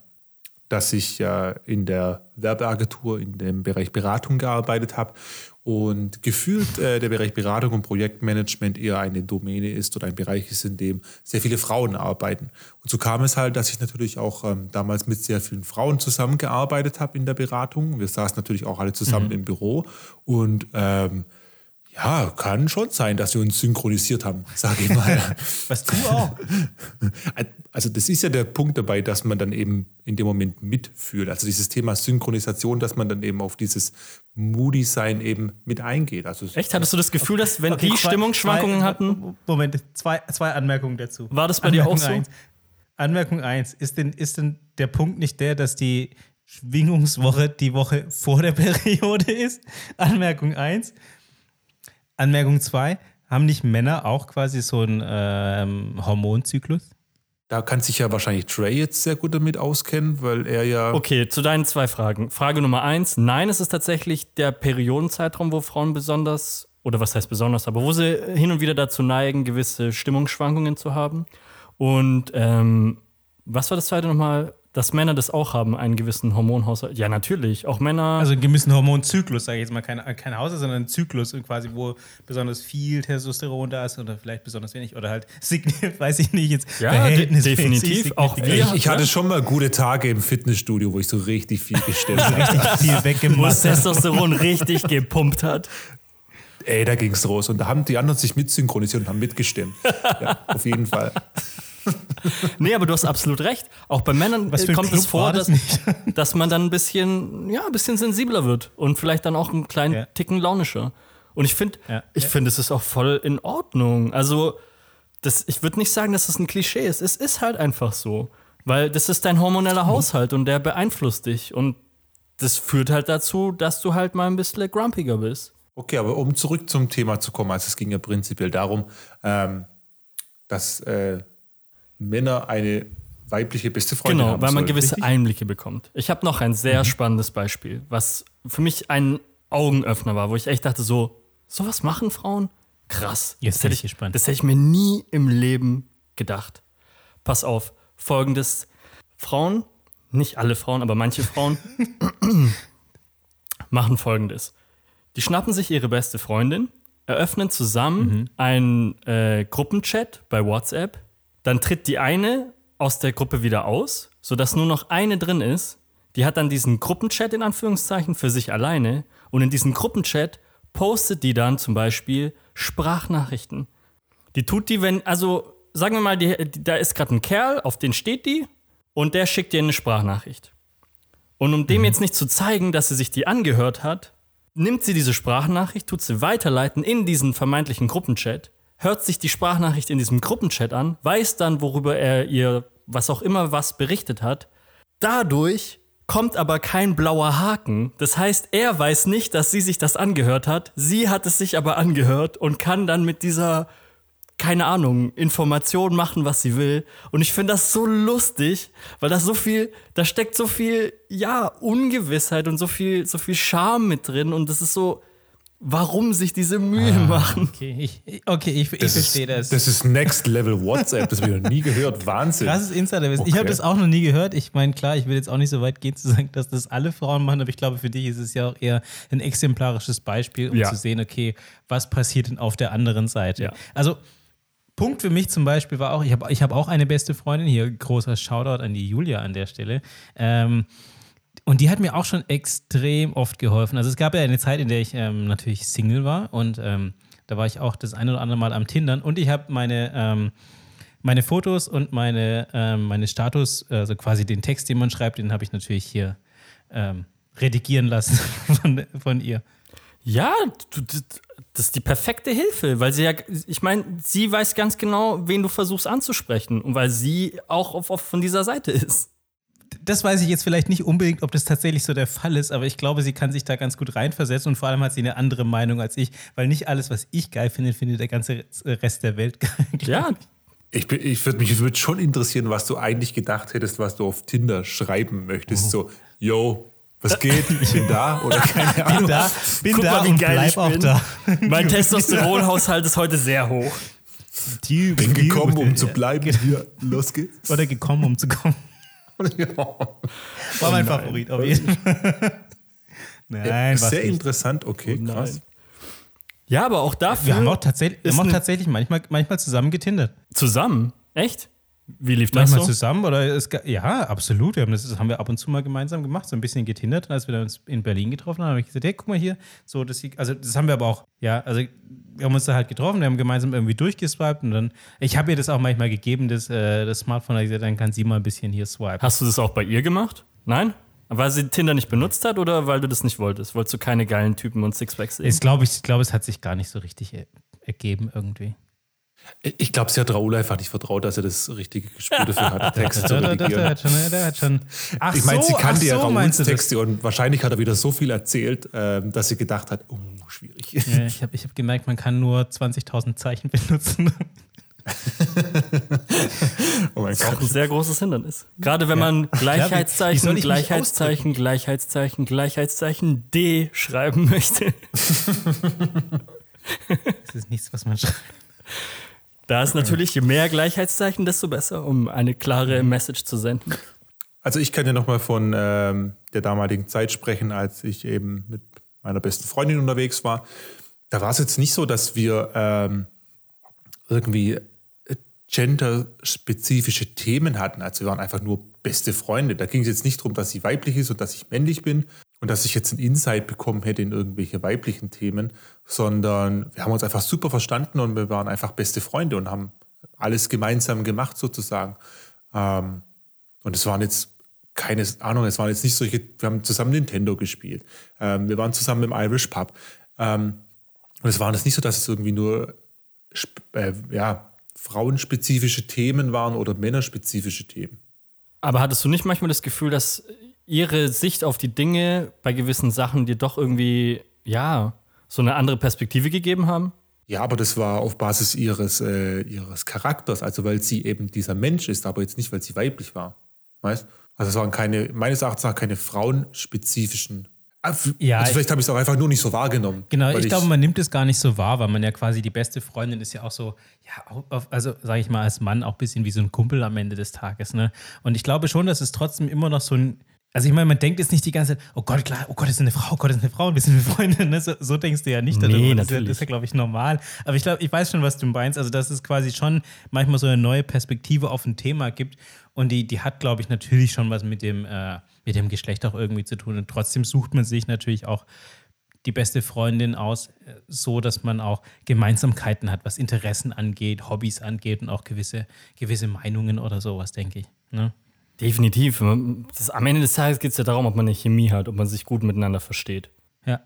dass ich ja in der Werbeagentur in dem Bereich Beratung gearbeitet habe und gefühlt äh, der Bereich Beratung und Projektmanagement eher eine Domäne ist oder ein Bereich ist, in dem sehr viele Frauen arbeiten. Und so kam es halt, dass ich natürlich auch ähm, damals mit sehr vielen Frauen zusammengearbeitet habe in der Beratung. Wir saßen natürlich auch alle zusammen im Büro und ähm, ja, kann schon sein, dass wir uns synchronisiert haben, sage ich mal. [laughs] Was du auch. [laughs] Also das ist ja der Punkt dabei, dass man dann eben in dem Moment mitfühlt. Also dieses Thema Synchronisation, dass man dann eben auf dieses Moody-Sein eben mit eingeht. Also Echt? Hattest du das Gefühl, dass wenn Okay, die zwei- Stimmungsschwankungen zwei, hatten, Moment, zwei, zwei Anmerkungen dazu. War das bei dir auch so? Eins. Anmerkung 1. Ist denn, ist denn der Punkt nicht der, dass die Schwingungswoche die Woche vor der Periode ist? Anmerkung 1. Anmerkung 2. Haben nicht Männer auch quasi so einen ähm, Hormonzyklus? da kann sich ja wahrscheinlich Trey jetzt sehr gut damit auskennen, weil er ja Okay, zu deinen zwei Fragen. Frage Nummer eins. Nein, es ist tatsächlich der Periodenzeitraum, wo Frauen besonders, oder was heißt besonders, aber wo sie hin und wieder dazu neigen, gewisse Stimmungsschwankungen zu haben. Und ähm, was war das zweite nochmal? Dass Männer das auch haben, einen gewissen Hormonhaushalt. Ja, natürlich. Auch Männer. Also einen gewissen Hormonzyklus, sage ich jetzt mal, kein, kein Haushalt, sondern ein Zyklus, quasi, wo besonders viel Testosteron da ist oder vielleicht besonders wenig oder halt [laughs] weiß ich nicht, jetzt Ja, verhältnismäßig de- definitiv. Auch ich, ich hatte schon mal gute Tage im Fitnessstudio, wo ich so richtig viel gestemmt [laughs] habe. viel wo das weggemacht. Testosteron richtig gepumpt hat. Ey, da ging's los. Und da haben die anderen sich mitsynchronisiert und haben mitgestimmt. Ja, auf jeden Fall. [laughs] Nee, aber du hast absolut recht. Auch bei Männern kommt es vor, das dass, [laughs] dass man dann ein bisschen, ja, ein bisschen sensibler wird und vielleicht dann auch einen kleinen Ja. Ticken launischer. Und ich finde, Ja. ich Ja. finde, es ist auch voll in Ordnung. Also, das, ich würde nicht sagen, dass das ein Klischee ist. Es ist halt einfach so. Weil das ist dein hormoneller Haushalt und der beeinflusst dich. Und das führt halt dazu, dass du halt mal ein bisschen grumpiger bist. Okay, aber um zurück zum Thema zu kommen, also es ging ja prinzipiell darum, ähm, dass äh, Männer eine weibliche beste Freundin Genau, haben weil man sollen, gewisse richtig? Einblicke bekommt. Ich habe noch ein sehr spannendes Beispiel, was für mich ein Augenöffner war, wo ich echt dachte, so, sowas machen Frauen? Krass. Jetzt das hätte ich gespannt. Das hätte ich mir nie im Leben gedacht. Pass auf, folgendes. Frauen, nicht alle Frauen, aber manche Frauen, [laughs] machen folgendes. Die schnappen sich ihre beste Freundin, eröffnen zusammen einen äh, Gruppenchat bei WhatsApp, dann tritt die eine aus der Gruppe wieder aus, sodass nur noch eine drin ist. Die hat dann diesen Gruppenchat in Anführungszeichen für sich alleine und in diesem Gruppenchat postet die dann zum Beispiel Sprachnachrichten. Die tut die, wenn, also sagen wir mal, die, die, da ist gerade ein Kerl, auf den steht die und der schickt dir eine Sprachnachricht. Und um dem jetzt nicht zu zeigen, dass sie sich die angehört hat, nimmt sie diese Sprachnachricht, tut sie weiterleiten in diesen vermeintlichen Gruppenchat, hört sich die Sprachnachricht in diesem Gruppenchat an, weiß dann, worüber er ihr was auch immer was berichtet hat. Dadurch kommt aber kein blauer Haken. Das heißt, er weiß nicht, dass sie sich das angehört hat. Sie hat es sich aber angehört und kann dann mit dieser keine Ahnung, Informationen machen, was sie will. Und ich finde das so lustig, weil das so viel, da steckt so viel, ja, Ungewissheit und so viel, so viel Charme mit drin. Und das ist so, warum sich diese Mühe Ah, machen. Okay, ich, okay, ich, ich Das verstehe ist, das. das ist Next Level WhatsApp, das habe ich noch nie gehört. [laughs] Wahnsinn. Krasses Insiderwissen. Ich Okay. habe das auch noch nie gehört. Ich meine, klar, ich will jetzt auch nicht so weit gehen zu sagen, dass das alle Frauen machen, aber ich glaube, für dich ist es ja auch eher ein exemplarisches Beispiel, um Ja. zu sehen, okay, was passiert denn auf der anderen Seite. Ja. Also, Punkt für mich zum Beispiel war auch, ich habe ich hab auch eine beste Freundin, hier großer Shoutout an die Julia an der Stelle. Ähm, und die hat mir auch schon extrem oft geholfen. Also es gab ja eine Zeit, in der ich ähm, natürlich Single war und ähm, da war ich auch das eine oder andere Mal am Tindern und ich habe meine, ähm, meine Fotos und meine, ähm, meine Status, also quasi den Text, den man schreibt, den habe ich natürlich hier ähm, redigieren lassen [laughs] von, von ihr. Ja, du- das ist die perfekte Hilfe, weil sie ja, ich meine, sie weiß ganz genau, wen du versuchst anzusprechen und weil sie auch auf, auf von dieser Seite ist. Das weiß ich jetzt vielleicht nicht unbedingt, ob das tatsächlich so der Fall ist, aber ich glaube, sie kann sich da ganz gut reinversetzen und vor allem hat sie eine andere Meinung als ich, weil nicht alles, was ich geil finde, findet der ganze Rest der Welt geil. Ja, Ich, bin- ich würde mich würd schon interessieren, was du eigentlich gedacht hättest, was du auf Tinder schreiben möchtest. So, yo, was geht? Ich [laughs] bin da oder keine Ahnung. Bin da, bin Guck da mal, wie und geil bleib ich auch bin. da. mein Testosteronhaushalt ist heute sehr hoch. Bin gekommen, um zu bleiben. Hier, los geht's. Oder gekommen, um zu kommen. [laughs] Ja. War mein Favorit auf jeden Fall. [laughs] Nein, was Sehr nicht. interessant, okay, krass. Ja, aber auch dafür. Wir haben auch tatsächlich, wir ist haben auch tatsächlich manchmal, manchmal zusammen getindert. zusammen. Echt? Wie lief das Manchmal so? zusammen oder es, ja, absolut. Wir haben das, das haben wir ab und zu mal gemeinsam gemacht, so ein bisschen getindert. Und als wir uns in Berlin getroffen haben, habe ich gesagt, hey, guck mal hier, so das, also das haben wir aber auch, ja, also wir haben uns da halt getroffen, wir haben gemeinsam irgendwie durchgeswiped und dann, ich habe ihr das auch manchmal gegeben, das, äh, das Smartphone, da gesagt, dann kann sie mal ein bisschen hier swipen. Hast du das auch bei ihr gemacht? Nein? Weil sie Tinder nicht benutzt hat oder weil du das nicht wolltest? Wolltest du keine geilen Typen und Sixpacks sehen? Ich glaube, ich glaube, es hat sich gar nicht so richtig er, ergeben irgendwie. Ich glaube, sie hat Raoul einfach nicht vertraut, dass er das richtige Gespür [laughs] dafür hat, Texte zu Der, der, redigieren. hat schon, der hat schon. Ach Ich meine, sie ach kannte ja so, Raouls du das? Texte und wahrscheinlich hat er wieder so viel erzählt, ähm, dass sie gedacht hat, oh, schwierig. Ja, ich habe ich hab gemerkt, man kann nur 20.000 Zeichen [laughs] benutzen. Oh mein Das ist auch Gott. ein sehr großes Hindernis. Gerade wenn man wie soll Gleichheitszeichen, ich mich Gleichheitszeichen, Gleichheitszeichen, Gleichheitszeichen D schreiben möchte. Das ist nichts, was man schreibt. [laughs] Da ist natürlich, je mehr Gleichheitszeichen, desto besser, um eine klare Message zu senden. Also ich kann ja nochmal von ähm, der damaligen Zeit sprechen, als ich eben mit meiner besten Freundin unterwegs war. Da war es jetzt nicht so, dass wir ähm, irgendwie äh, genderspezifische Themen hatten. Also wir waren einfach nur beste Freunde. Da ging es jetzt nicht darum, dass sie weiblich ist und dass ich männlich bin und dass ich jetzt einen Insight bekommen hätte in irgendwelche weiblichen Themen, sondern wir haben uns einfach super verstanden und wir waren einfach beste Freunde und haben alles gemeinsam gemacht sozusagen. Ähm, und es waren jetzt keine Ahnung, es waren jetzt nicht solche, wir haben zusammen Nintendo gespielt. Ähm, wir waren zusammen im Irish Pub. Ähm, und es war jetzt nicht so, dass es irgendwie nur äh, ja, frauenspezifische Themen waren oder männerspezifische Themen. Aber hattest du nicht manchmal das Gefühl, dass ihre Sicht auf die Dinge bei gewissen Sachen dir doch irgendwie, ja, so eine andere Perspektive gegeben haben? Ja, aber das war auf Basis ihres, äh, ihres Charakters, also weil sie eben dieser Mensch ist, aber jetzt nicht, weil sie weiblich war. Weißt? Also es waren keine, meines Erachtens nach keine frauenspezifischen. F- Ja, also ich- vielleicht habe ich es auch einfach nur nicht so wahrgenommen. Genau, weil ich glaube, man nimmt es gar nicht so wahr, weil man ja quasi die beste Freundin ist ja auch so, ja, also sage ich mal als Mann auch ein bisschen wie so ein Kumpel am Ende des Tages. Ne? Und ich glaube schon, dass es trotzdem immer noch so ein, also ich meine, man denkt jetzt nicht die ganze Zeit, oh Gott, klar, oh Gott, ist eine Frau, oh Gott, ist eine Frau, wir sind eine Freundin. Ne? So, so denkst du ja nicht darüber. Nee, das ist ja, glaube ich, normal. Aber ich glaube, ich weiß schon, was du meinst. Also, dass es quasi schon manchmal so eine neue Perspektive auf ein Thema gibt. Und die, die hat, glaube ich, natürlich schon was mit dem, äh, mit dem Geschlecht auch irgendwie zu tun. Und trotzdem sucht man sich natürlich auch die beste Freundin aus, äh, so dass man auch Gemeinsamkeiten hat, was Interessen angeht, Hobbys angeht und auch gewisse, gewisse Meinungen oder sowas, denke ich. Ne? Definitiv. Das, am Ende des Tages geht es ja darum, ob man eine Chemie hat, ob man sich gut miteinander versteht. Ja.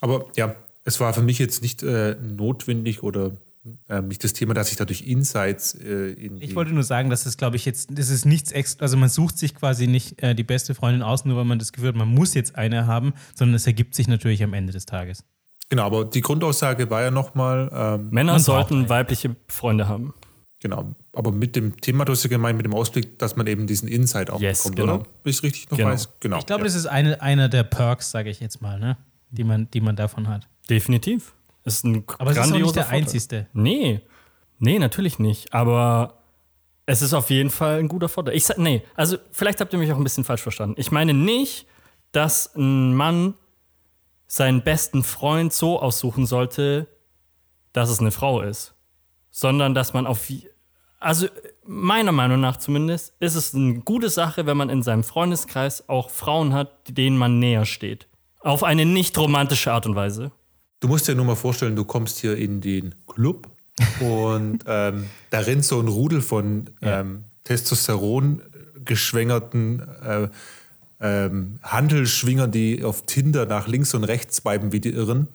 Aber ja, es war für mich jetzt nicht äh, notwendig oder äh, nicht das Thema, dass ich dadurch Insights äh, in Ich wollte nur sagen, dass das, glaube ich, jetzt, das ist nichts extra, also man sucht sich quasi nicht äh, die beste Freundin aus, nur weil man das Gefühl hat, man muss jetzt eine haben, sondern es ergibt sich natürlich am Ende des Tages. Genau, aber die Grundaussage war ja nochmal, ähm, Männer sollten weibliche Freunde haben. genau, aber mit dem Thema, du hast ja gemeint, mit dem Ausblick, dass man eben diesen Insight auch Yes, bekommt, genau. oder? Wenn ich richtig noch Genau. weiß. Genau. Ich glaube, ja. das ist eine, einer der Perks, sage ich jetzt mal, ne? die, man, die man davon hat. Definitiv. Ist ein Aber es ist auch nicht der Vorteil. einzigste. Nee. Nee, natürlich nicht. Aber es ist auf jeden Fall ein guter Vorteil. Ich sag, nee, also vielleicht habt ihr mich auch ein bisschen falsch verstanden. Ich meine nicht, dass ein Mann seinen besten Freund so aussuchen sollte, dass es eine Frau ist. Sondern dass man auf. Also meiner Meinung nach zumindest ist es eine gute Sache, wenn man in seinem Freundeskreis auch Frauen hat, denen man näher steht. Auf eine nicht romantische Art und Weise. Du musst dir nur mal vorstellen, du kommst hier in den Club und [laughs] ähm, da rennt so ein Rudel von ähm, Testosteron geschwängerten äh, ähm, Handelschwingern, die auf Tinder nach links und rechts swipen wie die Irren,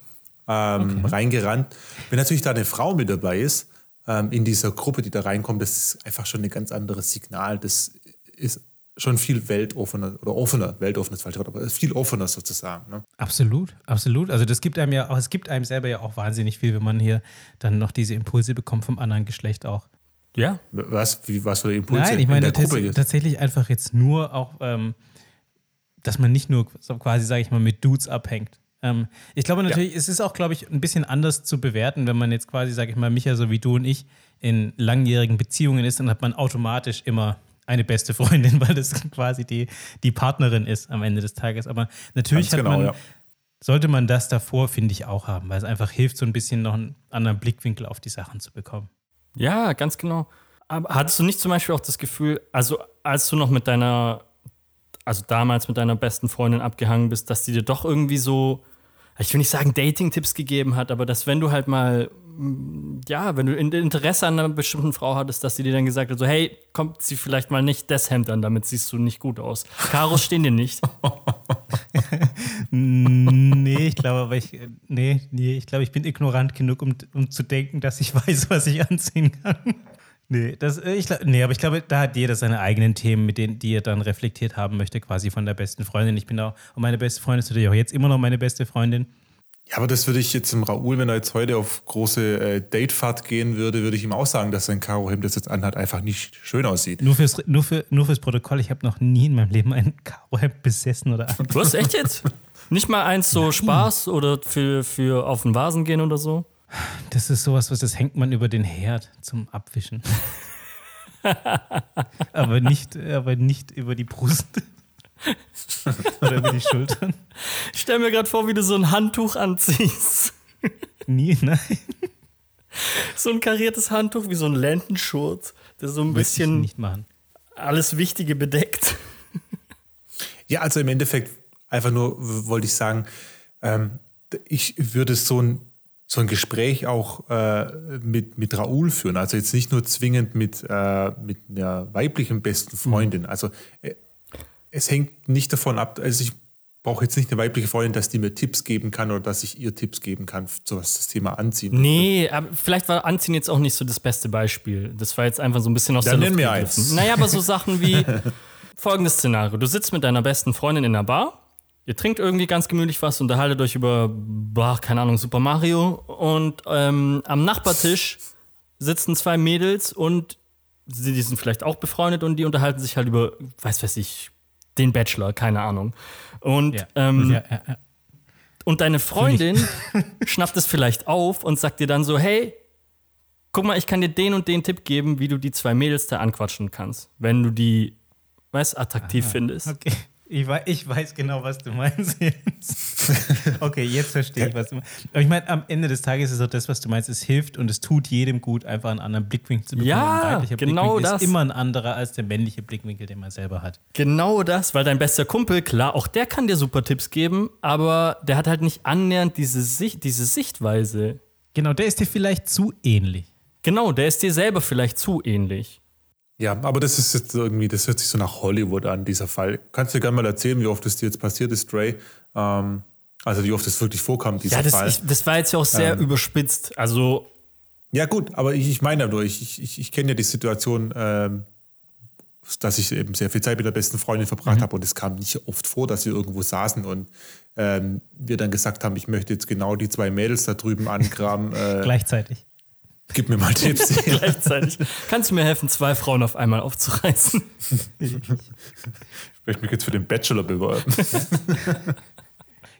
ähm, reingerannt. Wenn natürlich da eine Frau mit dabei ist, ähm, in dieser Gruppe, die da reinkommt, das ist einfach schon ein ganz anderes Signal. Das ist schon viel weltoffener oder offener, weltoffener ist falsch, aber viel offener sozusagen. Ne? Absolut, absolut. Also das gibt einem ja auch, es gibt einem selber ja auch wahnsinnig viel, wenn man hier dann noch diese Impulse bekommt vom anderen Geschlecht auch. Ja, Was, wie, was für Impulse Nein, ich in meine der Gruppe tats tatsächlich einfach jetzt nur auch, ähm, dass man nicht nur quasi, sage ich mal, mit Dudes abhängt. Ähm, ich glaube natürlich, es ist auch, glaube ich, ein bisschen anders zu bewerten, wenn man jetzt quasi, sage ich mal, Micha, so wie du und ich, in langjährigen Beziehungen ist, dann hat man automatisch immer eine beste Freundin, [laughs] weil das quasi die, die Partnerin ist am Ende des Tages. Aber natürlich genau, man, ja. sollte man das davor, finde ich, auch haben, weil es einfach hilft, so ein bisschen noch einen anderen Blickwinkel auf die Sachen zu bekommen. Ja, ganz genau. Aber hattest du nicht zum Beispiel auch das Gefühl, also als du noch mit deiner, also damals mit deiner besten Freundin abgehangen bist, dass die dir doch irgendwie so, ich will nicht sagen Dating-Tipps gegeben hat, aber dass wenn du halt mal, mm, ja, wenn du in- Interesse an einer bestimmten Frau hattest, dass sie dir dann gesagt hat, so, hey, kommt sie vielleicht mal nicht das Hemd an, damit siehst du nicht gut aus. Karos stehen dir nicht. [laughs] Nee, ich glaube, aber ich, nee, nee, ich glaube, ich bin ignorant genug, um, um zu denken, dass ich weiß, was ich anziehen kann. Nee, das, äh, ich, nee, aber ich glaube, da hat jeder seine eigenen Themen, mit denen, die er dann reflektiert haben möchte, quasi von der besten Freundin. Ich bin auch, und meine beste Freundin ist natürlich auch jetzt immer noch meine beste Freundin. Ja, aber das würde ich jetzt im Raoul, wenn er jetzt heute auf große äh, Datefahrt gehen würde, würde ich ihm auch sagen, dass sein Karohemd, das jetzt anhat, einfach nicht schön aussieht. Nur fürs, nur für, nur fürs Protokoll, ich habe noch nie in meinem Leben ein Karohemd besessen oder Du hast echt jetzt? [laughs] Nicht mal eins so Spaß oder für, für auf den Vasen gehen oder so? Das ist sowas, was das hängt man über den Herd zum Abwischen. [laughs] aber, nicht, aber nicht über die Brust. [laughs] Oder über die Schultern. Ich stell mir gerade vor, wie du so ein Handtuch anziehst. Nie, nein. So ein kariertes Handtuch wie so ein Lendenschurz, der so ein Möchte ich bisschen nicht machen. alles Wichtige bedeckt. Ja, also im Endeffekt einfach nur wollte ich sagen, ähm, ich würde so ein, so ein Gespräch auch äh, mit, mit Raoul führen. Also jetzt nicht nur zwingend mit, äh, mit einer weiblichen besten Freundin. Also äh, es hängt nicht davon ab, also ich brauche jetzt nicht eine weibliche Freundin, dass die mir Tipps geben kann oder dass ich ihr Tipps geben kann, so was das Thema Anziehen. Nee, aber vielleicht war Anziehen jetzt auch nicht so das beste Beispiel. Das war jetzt einfach so ein bisschen aus Dann der Luft mir eins. Naja, aber so [laughs] Sachen wie folgendes Szenario. Du sitzt mit deiner besten Freundin in der Bar, ihr trinkt irgendwie ganz gemütlich was, unterhaltet euch über, boah, keine Ahnung, Super Mario und ähm, am Nachbartisch sitzen zwei Mädels und sie die sind vielleicht auch befreundet und die unterhalten sich halt über, weiß weiß ich, den Bachelor, keine Ahnung. Und Ja. ähm, ja, ja, und deine Freundin [laughs] schnappt es vielleicht auf und sagt dir dann so, hey, guck mal, ich kann dir den und den Tipp geben, wie du die zwei Mädels da anquatschen kannst, wenn du die, weißt, attraktiv findest. Okay. Ich weiß, ich weiß genau, was du meinst jetzt. [laughs] okay, jetzt verstehe ich, was du meinst. Aber ich meine, am Ende des Tages ist auch das, was du meinst, es hilft und es tut jedem gut, einfach einen anderen Blickwinkel zu bekommen. Ja, ein genau Blickwinkel das. ist immer ein anderer als der männliche Blickwinkel, den man selber hat. Genau das, weil dein bester Kumpel, klar, auch der kann dir super Tipps geben, aber der hat halt nicht annähernd diese, Sicht, diese Sichtweise. Genau, der ist dir vielleicht zu ähnlich. Genau, der ist dir selber vielleicht zu ähnlich. Ja, aber das ist jetzt irgendwie, das hört sich so nach Hollywood an, dieser Fall. Kannst du dir gerne mal erzählen, wie oft es dir jetzt passiert ist, Dre? Ähm, also wie oft es wirklich vorkam, dieser Ja, das, Fall. ich, das war jetzt ja auch sehr überspitzt. Also, Ja, gut, aber ich, ich meine ja nur, ich, ich, ich, kenne ja die Situation, ähm, dass ich eben sehr viel Zeit mit der besten Freundin verbracht habe und es kam nicht oft vor, dass wir irgendwo saßen und ähm, wir dann gesagt haben, ich möchte jetzt genau die zwei Mädels da drüben angraben. [laughs] Äh, Gleichzeitig. Gib mir mal Tipps. [laughs] Gleichzeitig. Kannst du mir helfen, zwei Frauen auf einmal aufzureißen? ich möchte mich jetzt für den Bachelor bewerben. [laughs]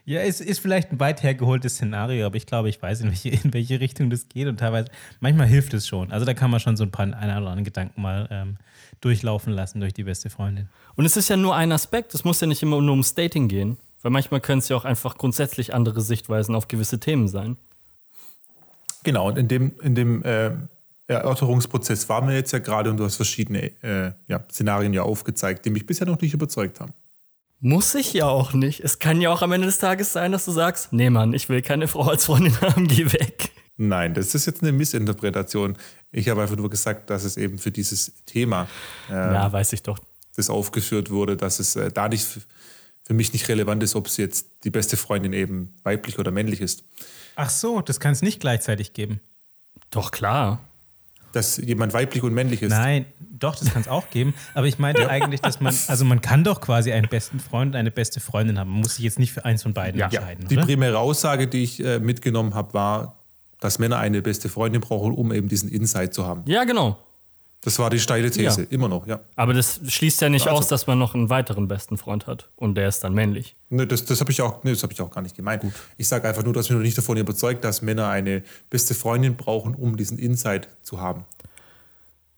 Ja, es ist vielleicht ein weit hergeholtes Szenario, aber ich glaube, ich weiß, in welche, in welche Richtung das geht und teilweise, manchmal hilft es schon. Also da kann man schon so ein paar einen oder anderen Gedanken mal ähm, durchlaufen lassen durch die beste Freundin. Und es ist ja nur ein Aspekt, es muss ja nicht immer nur ums Dating gehen, weil manchmal können es ja auch einfach grundsätzlich andere Sichtweisen auf gewisse Themen sein. Genau, und in dem, in dem äh, Erörterungsprozess waren wir jetzt ja gerade und du hast verschiedene äh, ja, Szenarien ja aufgezeigt, die mich bisher noch nicht überzeugt haben. Muss ich ja auch nicht. Es kann ja auch am Ende des Tages sein, dass du sagst, nee Mann, ich will keine Frau als Freundin haben, geh weg. Nein, das ist jetzt eine Missinterpretation. Ich habe einfach nur gesagt, dass es eben für dieses Thema, äh, ja, weiß ich doch. das aufgeführt wurde, dass es äh, da nicht für mich nicht relevant ist, ob sie jetzt die beste Freundin eben weiblich oder männlich ist. Ach so, das kann es nicht gleichzeitig geben. Doch, klar. Dass jemand weiblich und männlich ist. Nein, doch, das kann es auch geben. Aber ich meinte eigentlich, dass man, also man kann doch quasi einen besten Freund und eine beste Freundin haben. Man muss sich jetzt nicht für eins von beiden Ja, entscheiden. Die oder? primäre Aussage, die ich äh, mitgenommen habe, war, dass Männer eine beste Freundin brauchen, um eben diesen Insight zu haben. Ja, genau. Das war die steile These, Ja. immer noch, ja. Aber das schließt ja nicht Also- aus, dass man noch einen weiteren besten Freund hat. Und der ist dann männlich. Ne, das das habe ich, auch- ne, das hab ich auch gar nicht gemeint. Ich sage einfach nur, dass mich noch nicht davon überzeugt, dass Männer eine beste Freundin brauchen, um diesen Insight zu haben.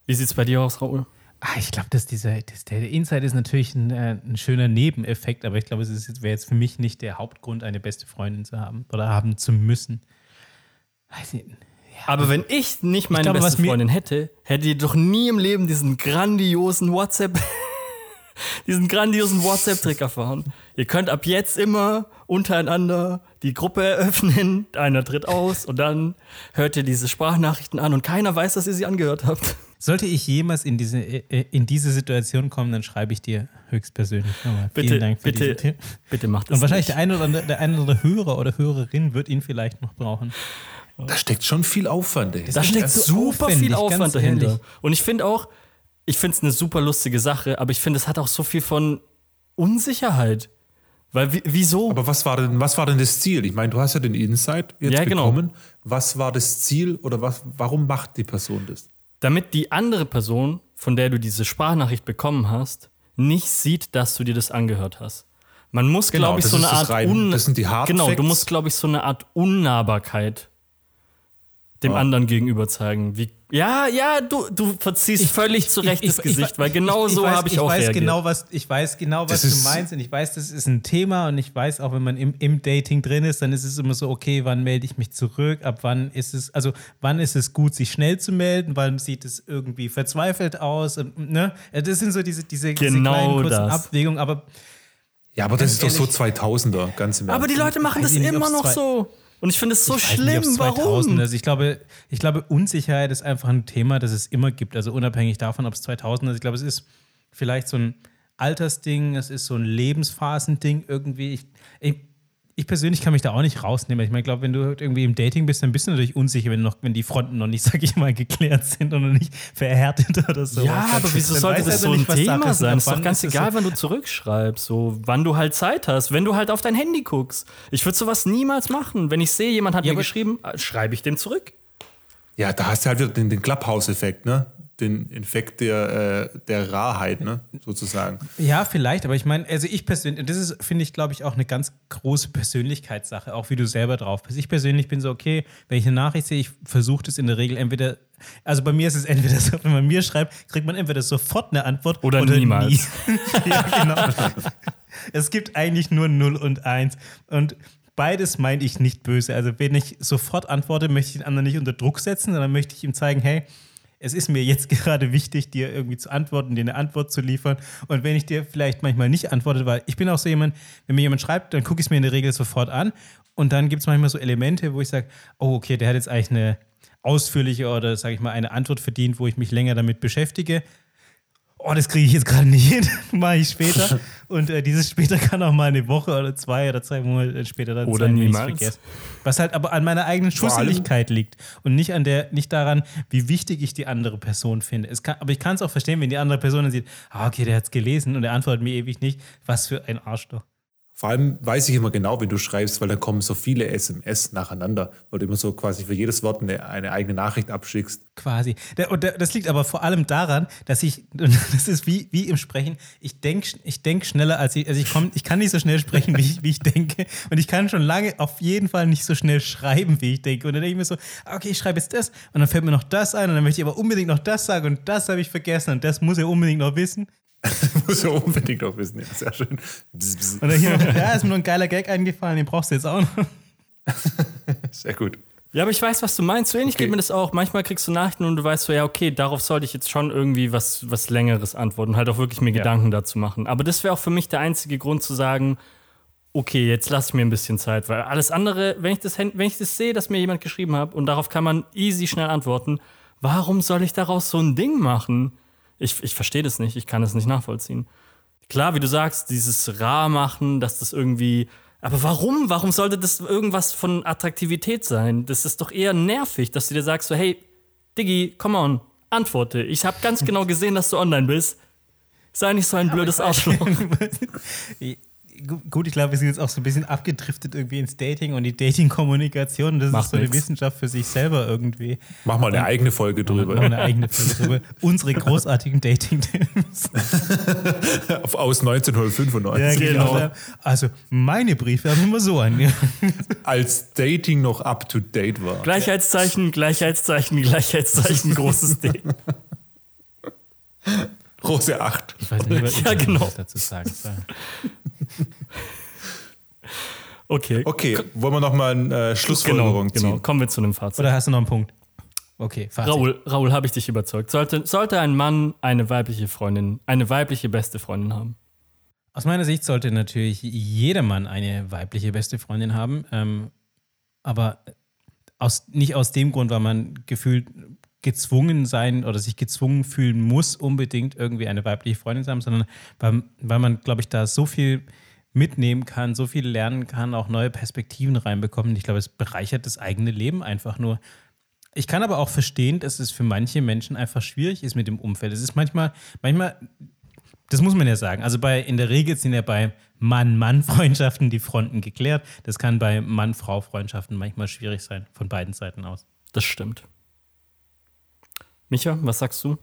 Wie sieht's bei dir aus, Raoul? Ah, ich glaube, dass dieser, das, der Insight ist natürlich ein, äh, ein schöner Nebeneffekt, aber ich glaube, es wäre jetzt für mich nicht der Hauptgrund, eine beste Freundin zu haben oder haben zu müssen. Weiß ich, Aber wenn ich nicht meine glaube, beste Freundin hätte, hätte ihr doch nie im Leben diesen grandiosen WhatsApp, [laughs] diesen grandiosen WhatsApp-Trick erfahren. Ihr könnt ab jetzt immer untereinander die Gruppe eröffnen, einer tritt aus und dann hört ihr diese Sprachnachrichten an und keiner weiß, dass ihr sie angehört habt. Sollte ich jemals in diese, äh, in diese Situation kommen, dann schreibe ich dir höchstpersönlich nochmal. Bitte, Vielen Dank für bitte, diese Tipp. bitte macht das Und wahrscheinlich nicht. der eine, oder andere, der eine oder andere Hörer oder Hörerin wird ihn vielleicht noch brauchen. Da steckt schon viel Aufwand dahinter. Da steckt so super viel Aufwand dahinter. ehrlich. Und ich finde auch, ich finde es eine super lustige Sache, aber ich finde, es hat auch so viel von Unsicherheit. Weil, wie- wieso? Aber was war, denn, was war denn das Ziel? Ich meine, du hast ja den Insight jetzt Ja, genau. bekommen. Was war das Ziel oder was, warum macht die Person das? damit die andere Person, von der du diese Sprachnachricht bekommen hast, nicht sieht, dass du dir das angehört hast. Man muss, Genau, glaube ich, so eine Art rein- Un das sind die Hard Genau, du Facts. musst, glaube ich, so eine Art Unnahbarkeit dem Ja. anderen gegenüber zeigen. Wie, ja, ja, du, du verziehst völlig zurecht das Gesicht, weil genau so weiß- habe ich, auch weiß reagiert. genau, was Ich weiß genau, was Das du meinst und ich weiß, das ist ein Thema und ich weiß auch, wenn man im, im Dating drin ist, dann ist es immer so, okay, wann melde ich mich zurück, ab wann ist es, also wann ist es gut, sich schnell zu melden, wann sieht es irgendwie verzweifelt aus und, ne? Das sind so diese, diese, diese Genau kleinen kurzen das. Abwägungen, aber Ja, aber das ist doch so ehrlich. 2000er, ganz im aber Ernst. die Leute machen das ich immer noch zwei- so. Und ich finde es so Ich nicht, schlimm. 2000 Warum? ist. Ich glaube, ich glaube, Unsicherheit ist einfach ein Thema, das es immer gibt. Also unabhängig davon, ob es 2000 ist. Ich glaube, es ist vielleicht so ein Altersding, es ist so ein Lebensphasending irgendwie. Ich, ich, ich persönlich kann mich da auch nicht rausnehmen. Ich meine, ich glaube, wenn du irgendwie im Dating bist, dann bist du natürlich unsicher, wenn, noch, wenn die Fronten noch nicht, [laughs] sag ich mal, geklärt sind und noch nicht verhärtet oder so. Ja, aber wieso sollte das also so ein nicht, was Sache Thema ist und sein? Ist doch ganz es egal, so- wann du zurückschreibst, so wann du halt Zeit hast, wenn du halt auf dein Handy guckst. Ich würde sowas niemals machen. Wenn ich sehe, jemand hat Ja, mir geschrieben, äh, schreibe ich dem zurück. Ja, da hast du halt wieder den, den Clubhouse-Effekt, ne? Den Effekt der, äh, der Rarheit, ne? Sozusagen. Ja, vielleicht, aber ich meine, also ich persönlich, und das ist, finde ich, glaube ich, auch eine ganz große Persönlichkeitssache, auch wie du selber drauf bist. Ich persönlich bin so, okay, wenn ich eine Nachricht sehe, ich versuche das in der Regel entweder, also bei mir ist es entweder so, wenn man mir schreibt, kriegt man entweder sofort eine Antwort Oder niemals. nie. [laughs] ja, genau. [laughs] es gibt eigentlich nur 0 und 1 und beides meine ich nicht böse. Also wenn ich sofort antworte, möchte ich den anderen nicht unter Druck setzen, sondern möchte ich ihm zeigen, hey, es ist mir jetzt [laughs] gerade wichtig, dir irgendwie zu antworten, dir eine Antwort zu liefern. Und wenn ich dir vielleicht manchmal nicht antworte, weil ich bin auch so jemand, wenn mir jemand schreibt, dann gucke ich es mir in der Regel sofort an. Und dann gibt es manchmal so Elemente, wo ich sage, oh, okay, der hat jetzt eigentlich eine ausführliche oder, sage ich mal, eine Antwort verdient, wo ich mich länger damit beschäftige. Oh, das kriege ich jetzt gerade nicht hin, [laughs] mache ich später. [laughs] Und äh, dieses später kann auch mal eine Woche oder zwei oder zwei Monate später dann Oder sein, niemals. vergesse. Was halt aber an meiner eigenen Schusseligkeit liegt und nicht an der, nicht daran, wie wichtig ich die andere Person finde. Kann, aber ich kann es auch verstehen, wenn die andere Person dann sieht, ah, okay, der hat es gelesen und er antwortet mir ewig nicht. Was für ein Arschloch. Vor allem weiß ich immer genau, wie du schreibst, weil dann kommen so viele SMS nacheinander, weil du immer so quasi für jedes Wort eine, eine eigene Nachricht abschickst. Quasi. Und das liegt aber vor allem daran, dass ich, [laughs] das ist wie, wie im Sprechen, ich denke ich denk schneller als ich, also ich, komm, ich kann nicht so schnell sprechen, wie ich, wie ich denke. Und ich kann schon lange auf jeden Fall nicht so schnell schreiben, wie ich denke. Und dann denke ich mir so, okay, ich schreibe jetzt das und dann fällt mir noch das ein und dann möchte ich aber unbedingt noch das sagen und das habe ich vergessen und das muss er unbedingt noch wissen. [laughs] Muss ja unbedingt auch wissen, ja, sehr schön. Bzz, bzz. Und dann hier, ja, ist mir noch ein geiler Gag eingefallen, den brauchst du jetzt auch noch. [laughs] Sehr gut. Ja, aber ich weiß, was du meinst. So ähnlich Okay. geht mir das auch. Manchmal kriegst du Nachrichten und du weißt so, ja, okay, darauf sollte ich jetzt schon irgendwie was, was Längeres antworten, halt auch wirklich mir Gedanken dazu machen. Aber das wäre auch für mich der einzige Grund zu sagen, okay, jetzt lass ich mir ein bisschen Zeit, weil alles andere, wenn ich das, wenn ich das sehe, dass mir jemand geschrieben hat und darauf kann man easy schnell antworten, warum soll ich daraus so ein Ding machen? Ich, ich verstehe das nicht, ich kann das nicht nachvollziehen. Klar, wie du sagst, dieses rar machen, dass das irgendwie. Aber warum? Warum sollte das irgendwas von Attraktivität sein? Das ist doch eher nervig, dass du dir sagst, so, hey, Diggi, come on, antworte. Ich habe ganz genau gesehen, dass du online bist. Sei nicht so ein blödes Arschloch. [laughs] Gu- Gut, ich glaube, wir sind jetzt auch so ein bisschen abgedriftet irgendwie ins Dating und die Dating-Kommunikation. Das Macht ist so eine nix. Wissenschaft für sich selber irgendwie. Mach mal eine eigene Folge Machen wir drüber. eine eigene Folge drüber. [laughs] Unsere großartigen Dating-Tipps. Aus 1995. genau. Also, meine Briefe haben immer so an. [laughs] Als Dating noch up to date war. Gleichheitszeichen, Gleichheitszeichen, Gleichheitszeichen, großes D. Große 8. Ich weiß nicht, was Ja, ich genau. was dazu sagen soll. [laughs] Okay. Okay, wollen wir nochmal eine äh, Genau, Schlussfolgerung genau. ziehen? Kommen wir zu einem Fazit. Oder hast du noch einen Punkt? Okay, Fazit. Raoul, Raoul, habe ich dich überzeugt? Sollte, sollte ein Mann eine weibliche Freundin, eine weibliche beste Freundin haben? Aus meiner Sicht sollte natürlich jeder Mann eine weibliche beste Freundin haben. Ähm, aber aus, nicht aus dem Grund, weil man gefühlt gezwungen sein oder sich gezwungen fühlen muss, unbedingt irgendwie eine weibliche Freundin zu haben, sondern weil, weil man, glaube ich, da so viel mitnehmen kann, so viel lernen kann, auch neue Perspektiven reinbekommen. Ich glaube, es bereichert das eigene Leben einfach nur. Ich kann aber auch verstehen, dass es für manche Menschen einfach schwierig ist mit dem Umfeld. Es ist manchmal, manchmal, das muss man ja sagen. Also bei, in der Regel sind ja bei Mann-Mann-Freundschaften die Fronten geklärt. Das kann bei Mann-Frau-Freundschaften manchmal schwierig sein, von beiden Seiten aus. Das stimmt. Micha, was sagst du?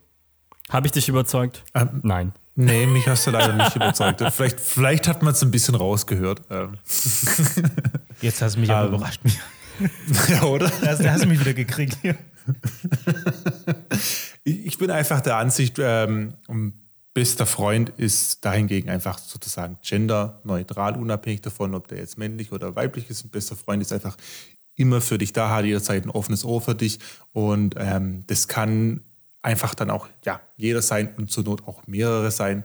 Habe ich dich überzeugt? Ähm, Nein. Nee, mich hast du leider nicht [laughs] überzeugt. Vielleicht, vielleicht hat man es ein bisschen rausgehört. Ähm, [laughs] Jetzt hast du mich aber Ähm. überrascht. [laughs] ja, oder? Da hast, da hast du mich wieder gekriegt. Ich ich bin einfach der Ansicht, ähm, ein bester Freund ist dahingegen einfach sozusagen genderneutral, unabhängig davon, ob der jetzt männlich oder weiblich ist. Ein bester Freund ist einfach immer für dich da, hat jederzeit ein offenes Ohr für dich und ähm, das kann einfach dann auch ja, jeder sein und zur Not auch mehrere sein.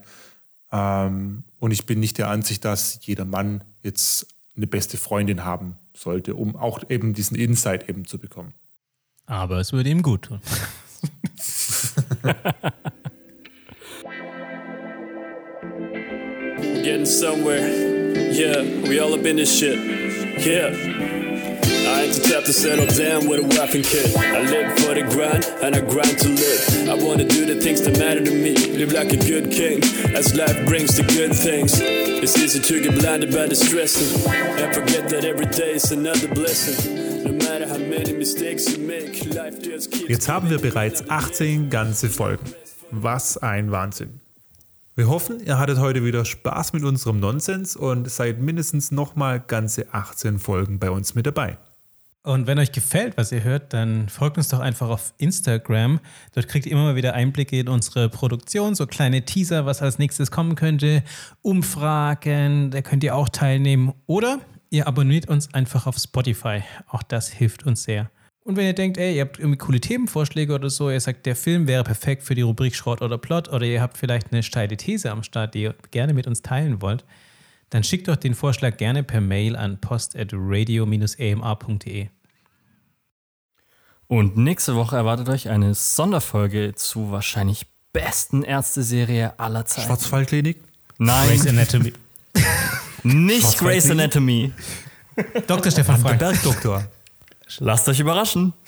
Ähm, und ich bin nicht der Ansicht, dass jeder Mann jetzt eine beste Freundin haben sollte, um auch eben diesen Insight eben zu bekommen. Aber es würde ihm gut tun. Getting somewhere. Yeah, we all up in this shit. Yeah. Type to settle down with a wife and kid. I live for the grind and I grind to live. I wanna do the things that matter to me. Live like a good king as life brings the good things. It's easy to get blinded by the stressing and forget that every day is another blessing. Jetzt haben wir bereits 18 ganze Folgen. Was ein Wahnsinn. Wir hoffen, ihr hattet heute wieder Spaß mit unserem Nonsens und seid mindestens nochmal ganze 18 Folgen bei uns mit dabei. Und wenn euch gefällt, was ihr hört, dann folgt uns doch einfach auf Instagram. Dort kriegt ihr immer mal wieder Einblicke in unsere Produktion, so kleine Teaser, was als nächstes kommen könnte, Umfragen, da könnt ihr auch teilnehmen. Oder ihr abonniert uns einfach auf Spotify. Auch das hilft uns sehr. Und wenn ihr denkt, ey, ihr habt irgendwie coole Themenvorschläge oder so, ihr sagt, der Film wäre perfekt für die Rubrik Schrott oder Plot oder ihr habt vielleicht eine steile These am Start, die ihr gerne mit uns teilen wollt, dann schickt doch den Vorschlag gerne per Mail an post.radio-amr.de. Und nächste Woche erwartet euch eine Sonderfolge zu wahrscheinlich besten Ärzteserie aller Zeiten. Schwarzwaldklinik? Nein, Grey's Anatomy. [laughs] nicht Grey's? Anatomy. Dr. Stefan Der Frank. Bergdoktor. Lasst euch überraschen. [laughs]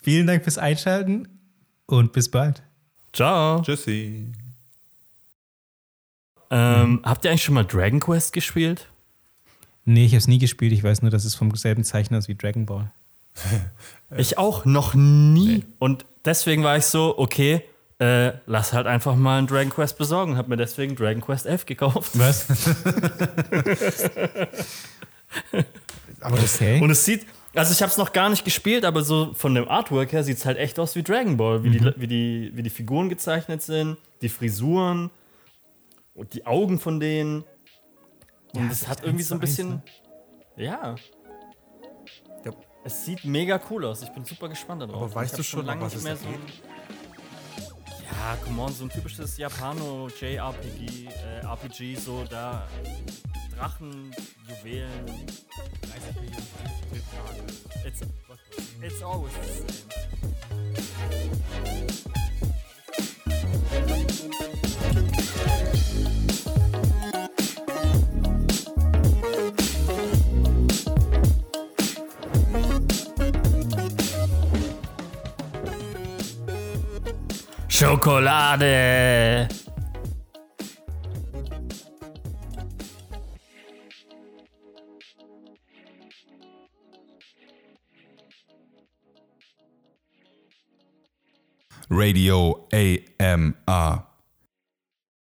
Vielen Dank fürs Einschalten und bis bald. Ciao. Tschüssi. Ähm, Habt ihr eigentlich schon mal Dragon Quest gespielt? Nee, ich habe es nie gespielt. Ich weiß nur, dass es vom selben Zeichner ist wie Dragon Ball. [laughs] Ich auch noch nie. Und deswegen war ich so, okay, äh, lass halt einfach mal einen Dragon Quest besorgen. Hab mir deswegen Dragon Quest 11 gekauft. Was? [laughs] Aber das, Okay. Und es sieht, also ich habe es noch gar nicht gespielt, aber so von dem Artwork her sieht es halt echt aus wie Dragon Ball, wie, die, wie, die, wie die Figuren gezeichnet sind, die Frisuren und die Augen von denen. Und es hat irgendwie so ein bisschen, ja. Ja. Es sieht mega cool aus. Ich bin super gespannt darauf. Aber weißt du schon, lange was nicht es mehr so ein Ja, come on, so ein typisches Japano JRPG, äh, RPG, so da Drachen, Juwelen. It's, it's always the same. Schokolade! Radio AMR.